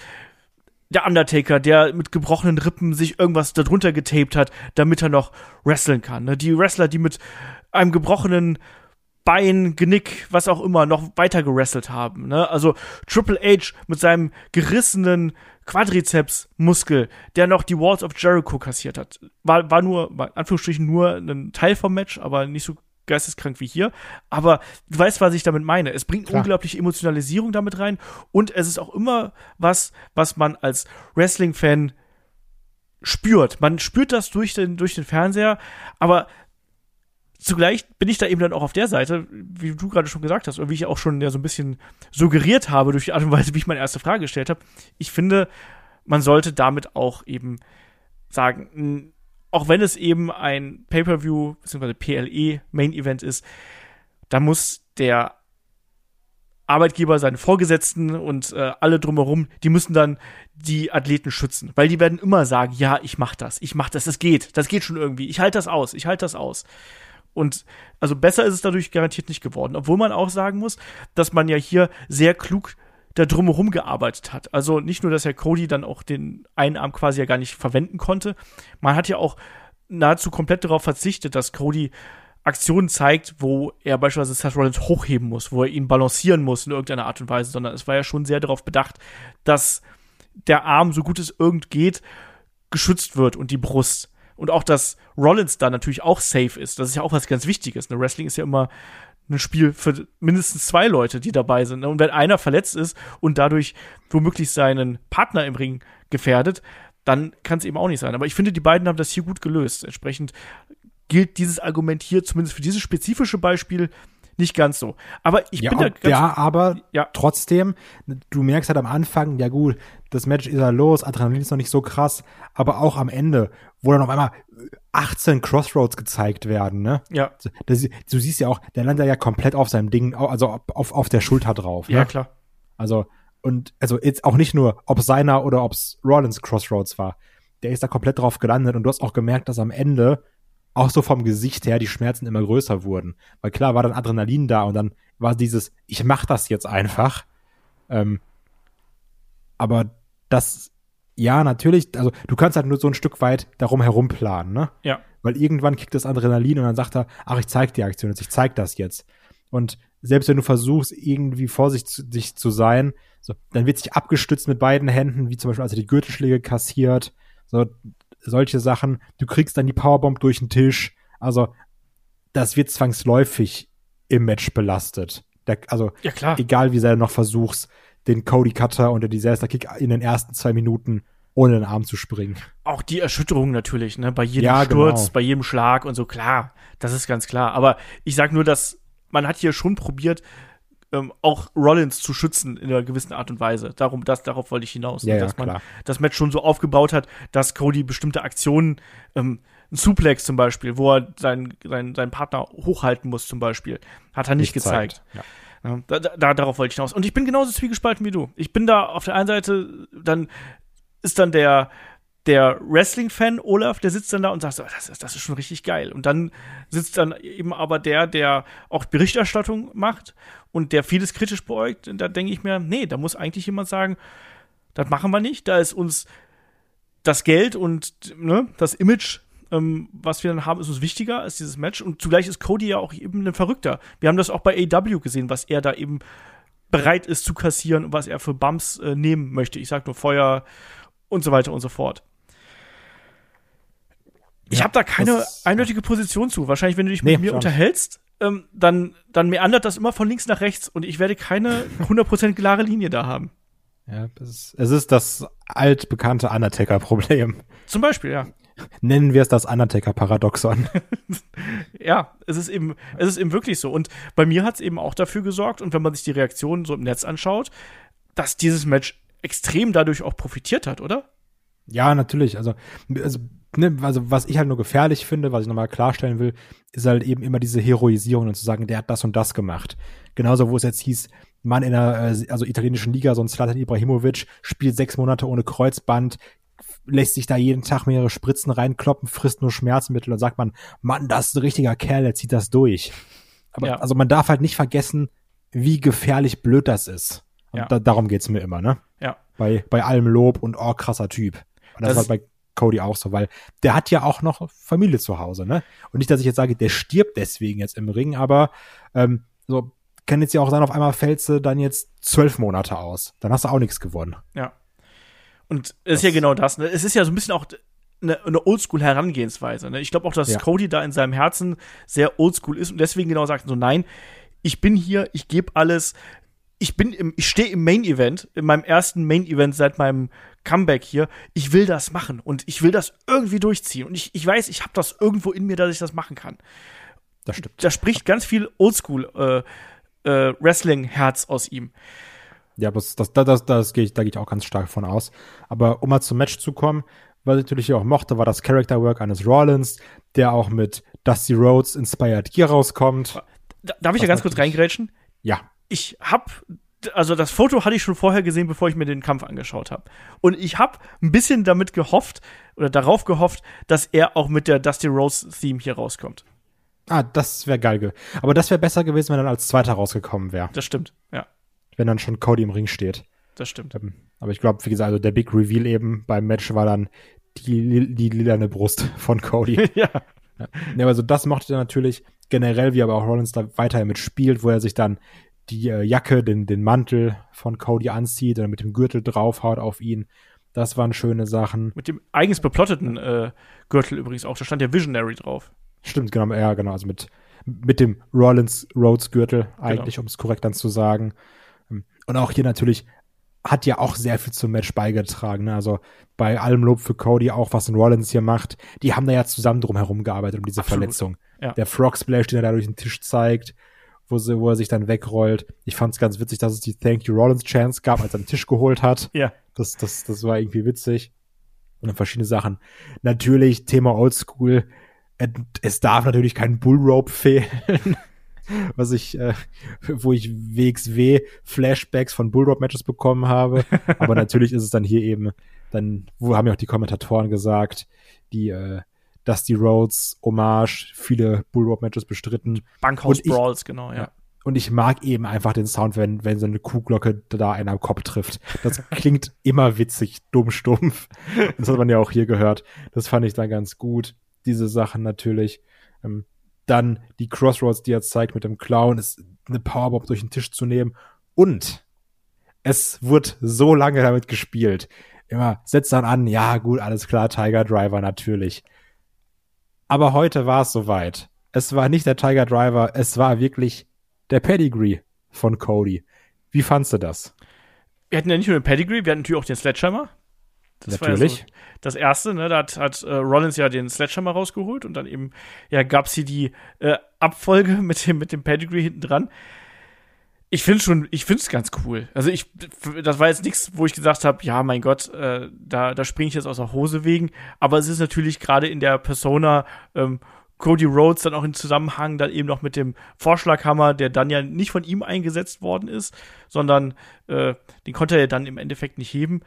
der Undertaker, der mit gebrochenen Rippen sich irgendwas darunter getaped hat, damit er noch wresteln kann. Ne? Die Wrestler, die mit einem gebrochenen Bein, Genick, was auch immer, noch weiter gewrestelt haben. Ne? Also Triple H mit seinem gerissenen Quadrizeps-Muskel, der noch die Walls of Jericho kassiert hat. War, war nur, war in Anführungsstrichen nur ein Teil vom Match, aber nicht so geisteskrank wie hier. Aber du weißt, was ich damit meine. Es bringt Klar. unglaubliche Emotionalisierung damit rein und es ist auch immer was, was man als Wrestling-Fan spürt. Man spürt das durch den, durch den Fernseher, aber zugleich bin ich da eben dann auch auf der Seite, wie du gerade schon gesagt hast, oder wie ich auch schon ja so ein bisschen suggeriert habe durch die Art und Weise, wie ich meine erste Frage gestellt habe. Ich finde, man sollte damit auch eben sagen, auch wenn es eben ein Pay-per-View bzw. PLE Main Event ist, da muss der Arbeitgeber, seine Vorgesetzten und äh, alle drumherum, die müssen dann die Athleten schützen, weil die werden immer sagen, ja, ich mach das, ich mach das, das geht, das geht schon irgendwie, ich halte das aus, ich halte das aus. Und also besser ist es dadurch garantiert nicht geworden. Obwohl man auch sagen muss, dass man ja hier sehr klug da drumherum gearbeitet hat. Also nicht nur, dass Herr Cody dann auch den einen Arm quasi ja gar nicht verwenden konnte. Man hat ja auch nahezu komplett darauf verzichtet, dass Cody Aktionen zeigt, wo er beispielsweise Seth Rollins hochheben muss, wo er ihn balancieren muss in irgendeiner Art und Weise, sondern es war ja schon sehr darauf bedacht, dass der Arm, so gut es irgend geht, geschützt wird und die Brust und auch, dass Rollins da natürlich auch safe ist. Das ist ja auch was ganz Wichtiges. Ne? Wrestling ist ja immer ein Spiel für mindestens zwei Leute, die dabei sind. Ne? Und wenn einer verletzt ist und dadurch womöglich seinen Partner im Ring gefährdet, dann kann es eben auch nicht sein. Aber ich finde, die beiden haben das hier gut gelöst. Entsprechend gilt dieses Argument hier zumindest für dieses spezifische Beispiel nicht ganz so. Aber ich ja, bin da ganz Ja, aber ja. trotzdem, du merkst halt am Anfang, ja gut, das Match ist ja los, Adrenalin ist noch nicht so krass, aber auch am Ende, wo dann auf einmal 18 Crossroads gezeigt werden, ne? Ja. Das, du siehst ja auch, der landet ja komplett auf seinem Ding, also auf, auf der Schulter drauf. Ne? Ja, klar. Also, und also jetzt auch nicht nur, ob seiner oder ob es Rollins Crossroads war. Der ist da komplett drauf gelandet und du hast auch gemerkt, dass am Ende auch so vom Gesicht her die Schmerzen immer größer wurden. Weil klar war dann Adrenalin da und dann war dieses, ich mach das jetzt einfach. Ähm, aber das, ja, natürlich, also du kannst halt nur so ein Stück weit darum herum planen, ne? Ja. Weil irgendwann kickt das Adrenalin und dann sagt er, ach, ich zeig die Aktion jetzt, ich zeig das jetzt. Und selbst wenn du versuchst, irgendwie vorsichtig zu sein, so, dann wird sich abgestützt mit beiden Händen, wie zum Beispiel, als er die Gürtelschläge kassiert. So, solche Sachen. Du kriegst dann die Powerbomb durch den Tisch. Also, das wird zwangsläufig im Match belastet. Der, also, ja, klar. egal wie sehr du noch versuchst, den Cody Cutter und den Disaster Kick in den ersten zwei Minuten ohne den Arm zu springen. Auch die Erschütterung natürlich, ne? Bei jedem ja, Sturz, genau. bei jedem Schlag und so, klar. Das ist ganz klar. Aber ich sag nur, dass man hat hier schon probiert, ähm, auch Rollins zu schützen in einer gewissen Art und Weise. Darum, das, darauf wollte ich hinaus. Ja, dass ja, man das Match schon so aufgebaut hat, dass Cody bestimmte Aktionen, ähm, ein Suplex zum Beispiel, wo er seinen, seinen, seinen Partner hochhalten muss zum Beispiel, hat er nicht, nicht gezeigt. Ja. Ja, da, da, darauf wollte ich hinaus. Und ich bin genauso zwiegespalten wie du. Ich bin da auf der einen Seite, dann ist dann der, der Wrestling-Fan Olaf, der sitzt dann da und sagt, so, das, das ist schon richtig geil. Und dann sitzt dann eben aber der, der auch Berichterstattung macht und der vieles kritisch beäugt. Da denke ich mir, nee, da muss eigentlich jemand sagen, das machen wir nicht. Da ist uns das Geld und ne, das Image, ähm, was wir dann haben, ist uns wichtiger als dieses Match. Und zugleich ist Cody ja auch eben ein Verrückter. Wir haben das auch bei AW gesehen, was er da eben bereit ist zu kassieren und was er für Bumps äh, nehmen möchte. Ich sag nur Feuer und so weiter und so fort. Ich ja, habe da keine eindeutige Position zu. Wahrscheinlich, wenn du dich nee, mit mir unterhältst, ähm, dann, dann meandert das immer von links nach rechts und ich werde keine 100% klare Linie da haben. Ja, es ist, es ist das altbekannte Undertaker-Problem. Zum Beispiel, ja. Nennen wir es das Undertaker-Paradoxon. ja, es ist eben, es ist eben wirklich so. Und bei mir hat es eben auch dafür gesorgt, und wenn man sich die Reaktionen so im Netz anschaut, dass dieses Match extrem dadurch auch profitiert hat, oder? Ja, natürlich. Also, also, ne, also was ich halt nur gefährlich finde, was ich nochmal klarstellen will, ist halt eben immer diese Heroisierung und zu sagen, der hat das und das gemacht. Genauso, wo es jetzt hieß, Mann in der äh, also italienischen Liga, so ein Slatan Ibrahimovic, spielt sechs Monate ohne Kreuzband, lässt sich da jeden Tag mehrere Spritzen reinkloppen, frisst nur Schmerzmittel und sagt man, Mann, das ist ein richtiger Kerl, der zieht das durch. Aber Ja. also man darf halt nicht vergessen, wie gefährlich blöd das ist. Und Ja. da, darum geht's mir immer, ne? Ja. Bei, bei allem Lob und oh, krasser Typ. Und das, Das- ist halt bei Cody auch so, weil der hat ja auch noch Familie zu Hause, ne? Und nicht, dass ich jetzt sage, der stirbt deswegen jetzt im Ring, aber ähm, so kann jetzt ja auch sein, auf einmal fällst du dann jetzt zwölf Monate aus. Dann hast du auch nichts gewonnen. Ja. Und es ist ja genau das. Ne? Es ist ja so ein bisschen auch eine, eine Oldschool-Herangehensweise. Ne? Ich glaube auch, dass Ja. Cody da in seinem Herzen sehr oldschool ist und deswegen genau sagt so, nein, ich bin hier, ich gebe alles. Ich bin im, ich stehe im Main Event, in meinem ersten Main Event seit meinem Comeback hier. Ich will das machen und ich will das irgendwie durchziehen. Und ich, ich weiß, ich habe das irgendwo in mir, dass ich das machen kann. Das stimmt. Da spricht ganz viel Oldschool äh, äh, Wrestling-Herz aus ihm. Ja, das, das, das, das, das gehe ich, da gehe ich auch ganz stark von aus. Aber um mal zum Match zu kommen, was ich natürlich auch mochte, war das Character Work eines Rollins, der auch mit Dusty Rhodes Inspired Gear rauskommt. Da, darf ich ja ganz kurz reingrätschen? Ja, ich hab also das Foto hatte ich schon vorher gesehen, bevor ich mir den Kampf angeschaut habe. Und ich habe ein bisschen damit gehofft oder darauf gehofft, dass er auch mit der Dusty Rose Theme hier rauskommt. Ah, das wäre geil. ge- Aber das wäre besser gewesen, wenn er dann als Zweiter rausgekommen wäre. Das stimmt. Ja, Wenn dann schon Cody im Ring steht. das stimmt. Ähm, Aber ich glaube, wie gesagt, also der Big Reveal eben beim Match war dann die, die lilane Brust von Cody. ja. Ja, also das mochte er natürlich generell, wie aber auch Rollins da weiter mitspielt, wo er sich dann die äh, Jacke, den, den Mantel von Cody anzieht oder mit dem Gürtel draufhaut auf ihn. Das waren schöne Sachen. Mit dem eigens beplotteten äh, Gürtel übrigens auch. Da stand ja Visionary drauf. Stimmt, genau, ja, genau, also mit, mit dem Rollins Rhodes Gürtel eigentlich, um es korrekt dann zu sagen. Ähm, Und auch hier natürlich hat ja auch sehr viel zum Match beigetragen. Ne? Also bei allem Lob für Cody, auch was Rollins hier macht, die haben da ja zusammen drum herum gearbeitet um diese Absolut. Verletzung. Ja. Der Frog Splash, den er da durch den Tisch zeigt, wo, sie, wo er sich dann wegrollt. Ich fand es ganz witzig, dass es die Thank You Rollins Chance gab, als er den Tisch geholt hat. Ja. Das, das, das war irgendwie witzig. Und dann verschiedene Sachen. Natürlich, Thema Oldschool. Es- Es darf natürlich kein Bullrope fehlen. Was ich, äh, wo ich WXW Flashbacks von Bullrope Matches bekommen habe. Aber natürlich ist es dann hier eben, dann, wo haben ja auch die Kommentatoren gesagt, die, äh, Dusty Rhodes Hommage, viele Bullrope Matches bestritten. Ich- Brawls, genau, ja. Ja. Und ich mag eben einfach den Sound, wenn, wenn so eine Kuhglocke da einen am Kopf trifft. Das klingt immer witzig, dumm, stumpf. Das hat man ja auch hier gehört. Das fand ich dann ganz gut. Diese Sachen natürlich. Ähm, dann die Crossroads, die er zeigt mit dem Clown, ist eine Powerbomb durch den Tisch zu nehmen. Und es wird so lange damit gespielt. Immer setzt dann an, ja gut, alles klar, Tiger Driver natürlich. Aber heute war es soweit. Es war nicht der Tiger Driver, es war wirklich der Pedigree von Cody. Wie fandst du das? Wir hatten ja nicht nur den Pedigree, wir hatten natürlich auch den Sledgehammer. Das Natürlich. ja so das erste, ne? Da hat, hat äh, Rollins ja den Sledgehammer rausgeholt und dann eben, ja, gab's hier die äh, Abfolge mit dem, mit dem Pedigree hinten dran. Ich finde schon, ich finde es ganz cool. Also ich, das war jetzt nichts, wo ich gesagt habe, ja, mein Gott, äh, da, da springe ich jetzt aus der Hose wegen. Aber es ist natürlich gerade in der Persona ähm, Cody Rhodes dann auch in Zusammenhang dann eben noch mit dem Vorschlaghammer, der dann ja nicht von ihm eingesetzt worden ist, sondern äh, den konnte er ja dann im Endeffekt nicht heben.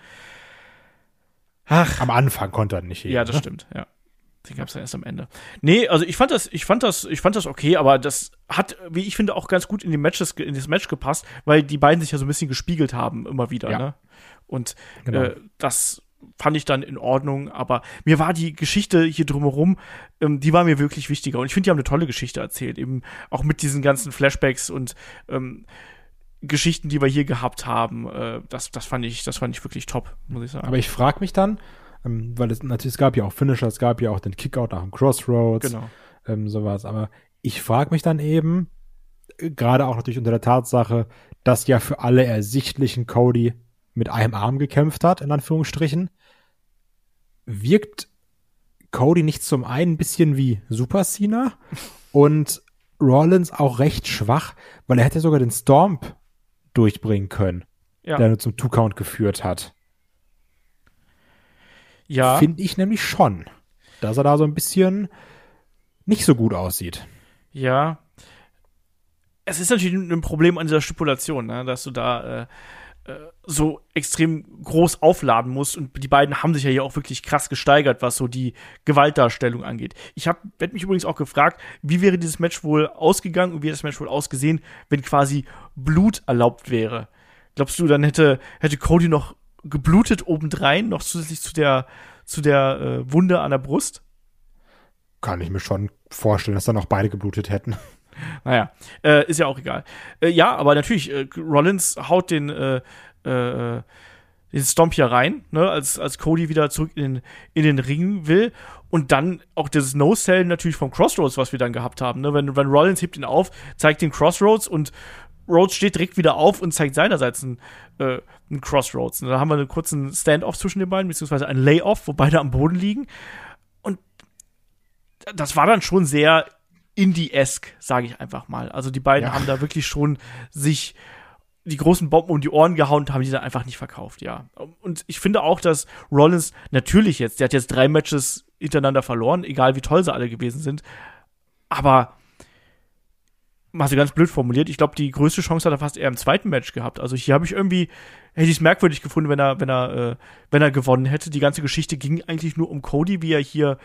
Ach, Am Anfang konnte er nicht heben, ja, das ne? stimmt, ja. Den gab's dann erst am Ende. Nee, also ich fand das, ich fand das, ich fand das okay, aber das hat, wie ich finde, auch ganz gut in die Matches, in das Match gepasst, weil die beiden sich ja so ein bisschen gespiegelt haben, immer wieder, Ja. ne? Und Genau. äh, das fand ich dann in Ordnung, aber mir war die Geschichte hier drumherum, ähm, die war mir wirklich wichtiger. Und ich finde, die haben eine tolle Geschichte erzählt, eben auch mit diesen ganzen Flashbacks und ähm, Geschichten, die wir hier gehabt haben. Äh, das, das fand ich, das fand ich wirklich top, muss ich sagen. Aber ich frage mich dann, ähm, weil es natürlich, es gab ja auch Finisher, es gab ja auch den Kickout nach dem Crossroads, genau. ähm, sowas. Aber ich frage mich dann eben, äh, gerade auch natürlich unter der Tatsache, dass ja für alle ersichtlichen Cody mit einem Arm gekämpft hat, in Anführungsstrichen, wirkt Cody nicht zum einen ein bisschen wie Super Cena und Rollins auch recht schwach, weil er hätte sogar den Stomp durchbringen können, Ja. der nur zum Two-Count geführt hat. Ja. Finde ich nämlich schon. Dass er da so ein bisschen nicht so gut aussieht. Ja. Es ist natürlich ein Problem an dieser Stipulation, ne? dass du da äh, äh, so extrem groß aufladen musst und die beiden haben sich ja hier auch wirklich krass gesteigert, was so die Gewaltdarstellung angeht. Ich habe werd mich übrigens auch gefragt, wie wäre dieses Match wohl ausgegangen und wie hätte das Match wohl ausgesehen, wenn quasi Blut erlaubt wäre. Glaubst du, dann hätte hätte Cody noch geblutet obendrein, noch zusätzlich zu der zu der äh, Wunde an der Brust? Kann ich mir schon vorstellen, dass dann auch beide geblutet hätten. Naja, äh, ist ja auch egal. Äh, ja, aber natürlich, äh, Rollins haut den, äh, äh, den Stomp hier rein, ne, als, als Cody wieder zurück in, in den Ring will. Und dann auch das No-Sell natürlich vom Crossroads, was wir dann gehabt haben. Ne? Wenn, wenn Rollins hebt ihn auf, zeigt den Crossroads und Rhodes steht direkt wieder auf und zeigt seinerseits einen, äh, einen Crossroads. Und da haben wir einen kurzen Stand-off zwischen den beiden, beziehungsweise ein Lay-off, wo beide am Boden liegen. Und das war dann schon sehr Indie-esque, sage ich einfach mal. Also die beiden Ja. haben da wirklich schon sich die großen Bomben um die Ohren gehauen und haben die dann einfach nicht verkauft, ja. Und ich finde auch, dass Rollins natürlich jetzt, der hat jetzt drei Matches hintereinander verloren, egal wie toll sie alle gewesen sind, aber mal so ganz blöd formuliert, ich glaube, die größte Chance hat er fast eher im zweiten Match gehabt. Also hier habe ich irgendwie, hätte ich es merkwürdig gefunden, wenn er, wenn er, äh, wenn er gewonnen hätte. Die ganze Geschichte ging eigentlich nur um Cody, wie er hier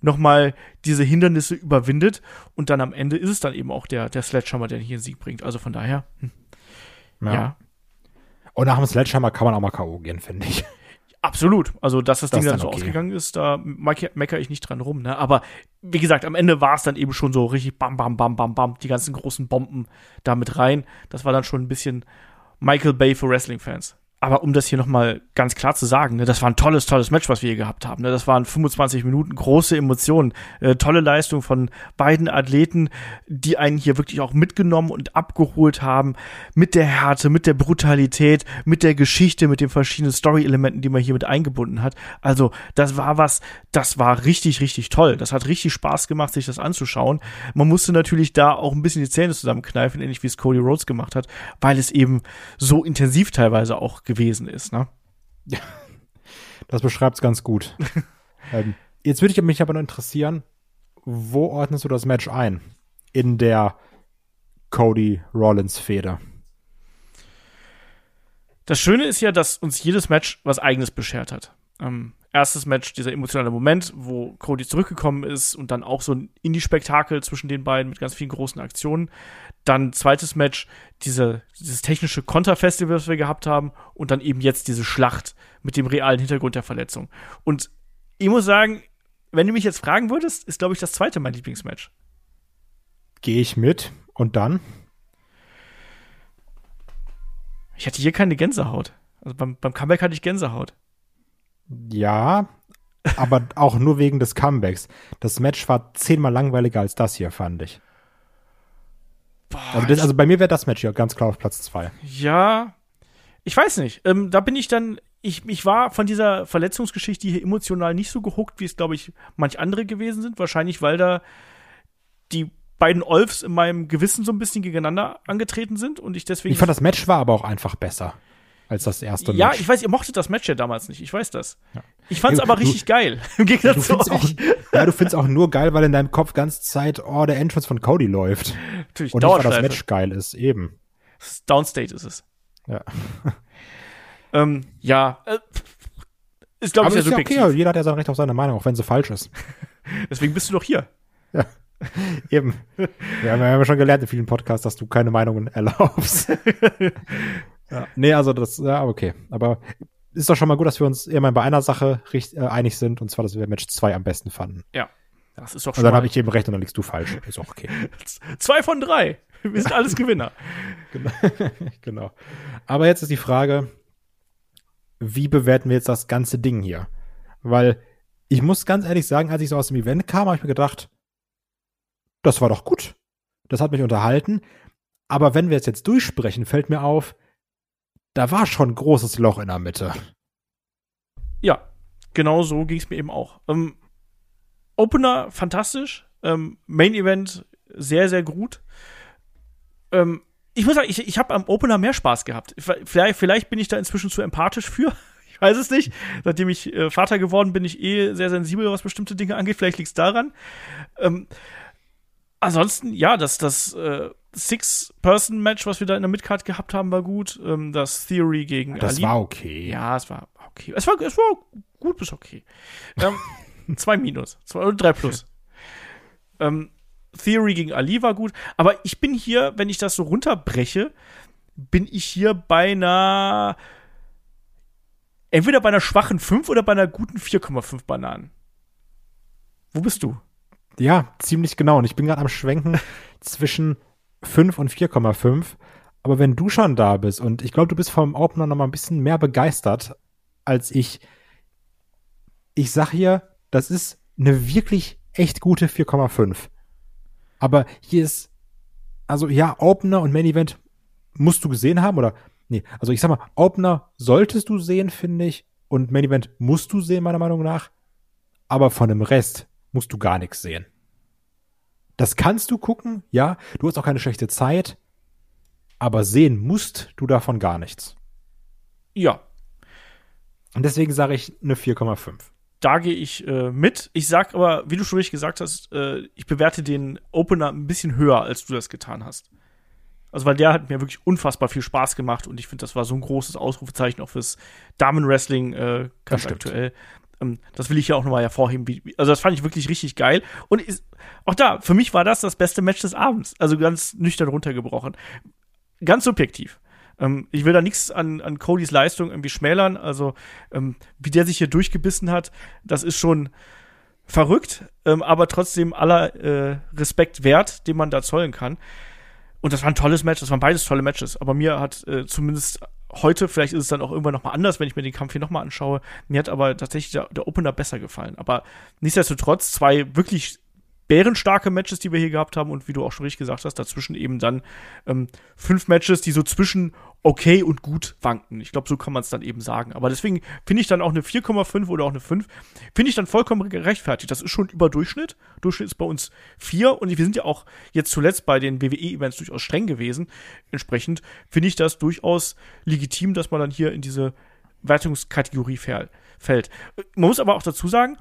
nochmal diese Hindernisse überwindet und dann am Ende ist es dann eben auch der, der Sledgehammer, der hier einen Sieg bringt. Also von daher, hm, ja. Und nach dem Sledgehammer kann man auch mal K.O. gehen, finde ich. Absolut. Also, dass das, Das Ding dann dann so okay. ausgegangen ist, da meck- meckere ich nicht dran rum. Ne? Aber wie gesagt, am Ende war es dann eben schon so richtig bam, bam, bam, bam, bam, die ganzen großen Bomben da mit rein. Das war dann schon ein bisschen Michael Bay für Wrestling-Fans. Aber um das hier nochmal ganz klar zu sagen, ne, das war ein tolles, tolles Match, was wir hier gehabt haben. Ne? Das waren 25 Minuten, große Emotionen, äh, tolle Leistung von beiden Athleten, die einen hier wirklich auch mitgenommen und abgeholt haben mit der Härte, mit der Brutalität, mit der Geschichte, mit den verschiedenen Story-Elementen, die man hier mit eingebunden hat. Also das war was, das war richtig, richtig toll. Das hat richtig Spaß gemacht, sich das anzuschauen. Man musste natürlich da auch ein bisschen die Zähne zusammenkneifen, ähnlich wie es Cody Rhodes gemacht hat, weil es eben so intensiv teilweise auch gewesen ist. Ne? Das beschreibt es ganz gut. ähm, jetzt würde ich mich aber noch interessieren, wo ordnest du das Match ein? In der Cody-Rollins-Feder. Das Schöne ist ja, dass uns jedes Match was Eigenes beschert hat. Ähm, erstes Match, dieser emotionale Moment, wo Cody zurückgekommen ist und dann auch so ein Indie-Spektakel zwischen den beiden mit ganz vielen großen Aktionen. Dann zweites Match, diese, dieses technische Konterfestival, was wir gehabt haben. Und dann eben jetzt diese Schlacht mit dem realen Hintergrund der Verletzung. Und ich muss sagen, wenn du mich jetzt fragen würdest, ist, glaube ich, das zweite mein Lieblingsmatch. Gehe ich mit und dann? Ich hatte hier keine Gänsehaut. Also beim, beim Comeback hatte ich Gänsehaut. Ja, aber auch nur wegen des Comebacks. Das Match war zehnmal langweiliger als das hier, fand ich. Boah, Also, das, also bei mir wäre das Match hier ganz klar auf Platz zwei. Ja, ich weiß nicht. Ähm, da bin ich dann, ich, ich war von dieser Verletzungsgeschichte hier emotional nicht so gehuckt, wie es, glaube ich, manch andere gewesen sind. Wahrscheinlich, weil da die beiden Olfs in meinem Gewissen so ein bisschen gegeneinander angetreten sind und ich deswegen. Ich fand, das Match war aber auch einfach besser als das erste ja, Match. ich weiß, ihr mochtet das Match ja damals nicht. Ich weiß das. Ja. Ich fand's Ja, aber du- richtig geil. Im du Gegensatz zu findest auch, euch. ja, du findest auch nur geil, weil in deinem Kopf ganze Zeit, oh, der Entrance von Cody läuft. Natürlich, Und nicht, weil das. Match geil ist, eben. Downstate ist es. Ja. Ähm, ja, äh, ist, glaube ich, sehr ist ja subjektiv. okay, jeder hat ja sein Recht auf seine Meinung, auch wenn sie falsch ist. Deswegen bist du doch hier. Eben. Wir haben ja schon gelernt in vielen Podcasts, dass du keine Meinungen erlaubst. Ja. Nee, also das, ja, okay. Aber ist doch schon mal gut, dass wir uns immerhin bei einer Sache richt, äh, einig sind, und zwar, dass wir Match 2 am besten fanden. Ja. Das ist doch Und schon dann mal habe ich eben recht und dann liegst du falsch. Ist auch okay. zwei von drei. Wir sind alles Gewinner. genau. Aber jetzt ist die Frage, wie bewerten wir jetzt das ganze Ding hier? Weil ich muss ganz ehrlich sagen, als ich so aus dem Event kam, habe ich mir gedacht, das war doch gut. Das hat mich unterhalten. Aber wenn wir es jetzt durchsprechen, fällt mir auf, da war schon ein großes Loch in der Mitte. Ja, genau so ging es mir eben auch. Ähm, Opener fantastisch, ähm, Main Event sehr, sehr gut. Ähm, ich muss sagen, ich, ich habe am Opener mehr Spaß gehabt. Vielleicht, vielleicht bin ich da inzwischen zu empathisch für. Ich weiß es nicht. Seitdem ich äh, Vater geworden bin, ich eh sehr sensibel, was bestimmte Dinge angeht. Vielleicht liegt es daran. Ähm, ansonsten, ja, das, das äh, Six-Person-Match, was wir da in der Midcard gehabt haben, war gut. Ähm, das Theory gegen Das Ali. war okay. Ja, es war okay. Es war, es war gut bis okay. Ähm, zwei Minus. Zwei oder drei Plus. ähm, Theory gegen Ali war gut. Aber ich bin hier, wenn ich das so runterbreche, bin ich hier bei einer entweder bei einer schwachen 5 oder bei einer guten 4,5 Bananen. Wo bist du? Ja, ziemlich genau. Und ich bin gerade am Schwenken zwischen 5 und 4,5. Aber wenn du schon da bist und ich glaube, du bist vom Opener noch mal ein bisschen mehr begeistert als ich. Ich sag hier, das ist eine wirklich echt gute 4,5. Aber hier ist, also ja, Opener und Main Event musst du gesehen haben oder, nee, also ich sag mal, Opener solltest du sehen, finde ich, und Main Event musst du sehen, meiner Meinung nach. Aber von dem Rest musst du gar nichts sehen. Das kannst du gucken, ja, du hast auch keine schlechte Zeit, aber sehen musst du davon gar nichts. Ja, Und deswegen sage ich eine 4,5. da gehe ich äh, mit. Ich sag aber, wie du schon richtig gesagt hast, äh, ich bewerte den Opener ein bisschen höher, als du das getan hast. Also, weil der hat mir wirklich unfassbar viel Spaß gemacht und ich finde, das war so ein großes Ausrufezeichen auch fürs Damenwrestling äh, ganz aktuell. Ähm, das will ich ja auch nochmal hervorheben. Also, das fand ich wirklich richtig geil. Und ist, auch da, für mich war das das beste Match des Abends. Also, ganz nüchtern runtergebrochen. Ganz subjektiv. Ähm, ich will da nichts an, an Codys Leistung irgendwie schmälern. Also, ähm, wie der sich hier durchgebissen hat, das ist schon verrückt, ähm, aber trotzdem aller äh, Respekt wert, den man da zollen kann. Und das war ein tolles Match, das waren beides tolle Matches. Aber mir hat äh, zumindest heute, vielleicht ist es dann auch irgendwann nochmal anders, wenn ich mir den Kampf hier nochmal anschaue, mir hat aber tatsächlich der, der Opener besser gefallen. Aber nichtsdestotrotz zwei wirklich bärenstarke Matches, die wir hier gehabt haben und wie du auch schon richtig gesagt hast, dazwischen eben dann ähm, fünf Matches, die so zwischen okay und gut wanken. Ich glaube, so kann man es dann eben sagen. Aber deswegen finde ich dann auch eine 4,5 oder auch eine 5, finde ich dann vollkommen gerechtfertigt. Das ist schon über Durchschnitt. Durchschnitt ist bei uns 4 und wir sind ja auch jetzt zuletzt bei den WWE-Events durchaus streng gewesen. Entsprechend finde ich das durchaus legitim, dass man dann hier in diese Wertungskategorie fäll- fällt. Man muss aber auch dazu sagen,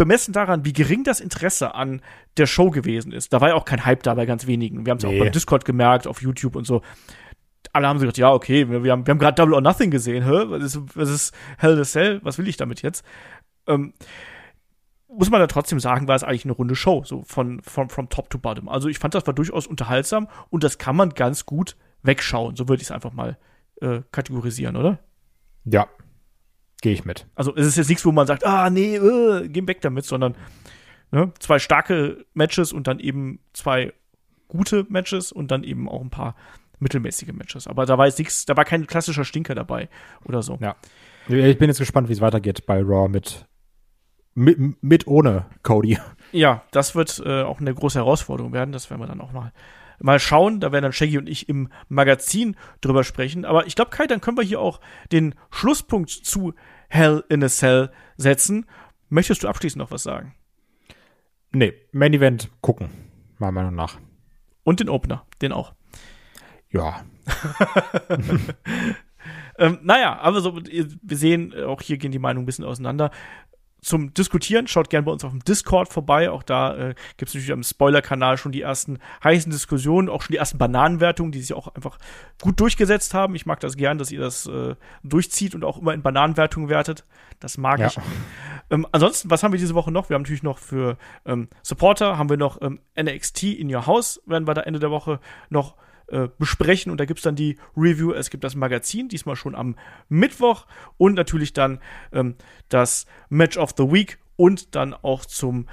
bemessen daran, wie gering das Interesse an der Show gewesen ist. Da war ja auch kein Hype da bei ganz wenigen. Wir haben es Nee. auch beim Discord gemerkt, auf YouTube und so. Alle haben so gedacht, ja, okay, wir, wir haben, wir haben gerade Double or Nothing gesehen, hä? Was ist, was ist Hell in a Cell? Was will ich damit jetzt? Ähm, muss man da trotzdem sagen, war es eigentlich eine runde Show, so von, von from top to bottom. Also ich fand, das war durchaus unterhaltsam und das kann man ganz gut wegschauen. So würde ich es einfach mal äh, kategorisieren, oder? Ja, gehe ich mit. Also es ist jetzt nichts, wo man sagt, ah nee, äh, geh weg damit, sondern ne, zwei starke Matches und dann eben zwei gute Matches und dann eben auch ein paar mittelmäßige Matches. Aber da war jetzt nichts, da war kein klassischer Stinker dabei oder so. Ja. Ich bin jetzt gespannt, wie es weitergeht bei Raw mit, mit, mit ohne Cody. Ja, das wird äh, auch eine große Herausforderung werden. Das werden wir dann auch mal, mal schauen. Da werden dann Shaggy und ich im Magazin drüber sprechen. Aber ich glaube, Kai, dann können wir hier auch den Schlusspunkt zu Hell in a Cell setzen. Möchtest du abschließend noch was sagen? Nee, Main Event gucken, meiner Meinung nach. Und den Opener, den auch. Ja. Ähm, naja, aber so, wir sehen, auch hier gehen die Meinungen ein bisschen auseinander. Zum Diskutieren, schaut gerne bei uns auf dem Discord vorbei. Auch da äh, gibt es natürlich am Spoiler-Kanal schon die ersten heißen Diskussionen, auch schon die ersten Bananenwertungen, die sich auch einfach gut durchgesetzt haben. Ich mag das gern, dass ihr das äh, durchzieht und auch immer in Bananenwertungen wertet. Das mag Ja. ich. Ähm, ansonsten, was haben wir diese Woche noch? Wir haben natürlich noch für ähm, Supporter, haben wir noch ähm, NXT in Your House, werden wir da Ende der Woche noch äh, besprechen und da gibt's dann die Review. Es gibt das Magazin, diesmal schon am Mittwoch und natürlich dann ähm, das Match of the Week und dann auch zum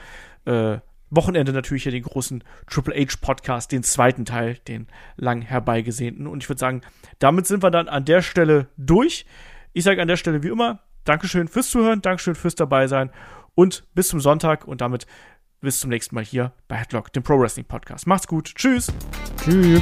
äh, Wochenende natürlich hier den großen Triple H Podcast, den zweiten Teil, den lang herbeigesehnten. Und ich würde sagen, damit sind wir dann an der Stelle durch. Ich sage an der Stelle wie immer, Dankeschön fürs Zuhören, Dankeschön fürs Dabeisein und bis zum Sonntag und damit bis zum nächsten Mal hier bei Headlock, dem Pro Wrestling Podcast. Macht's gut. Tschüss. Tschüss.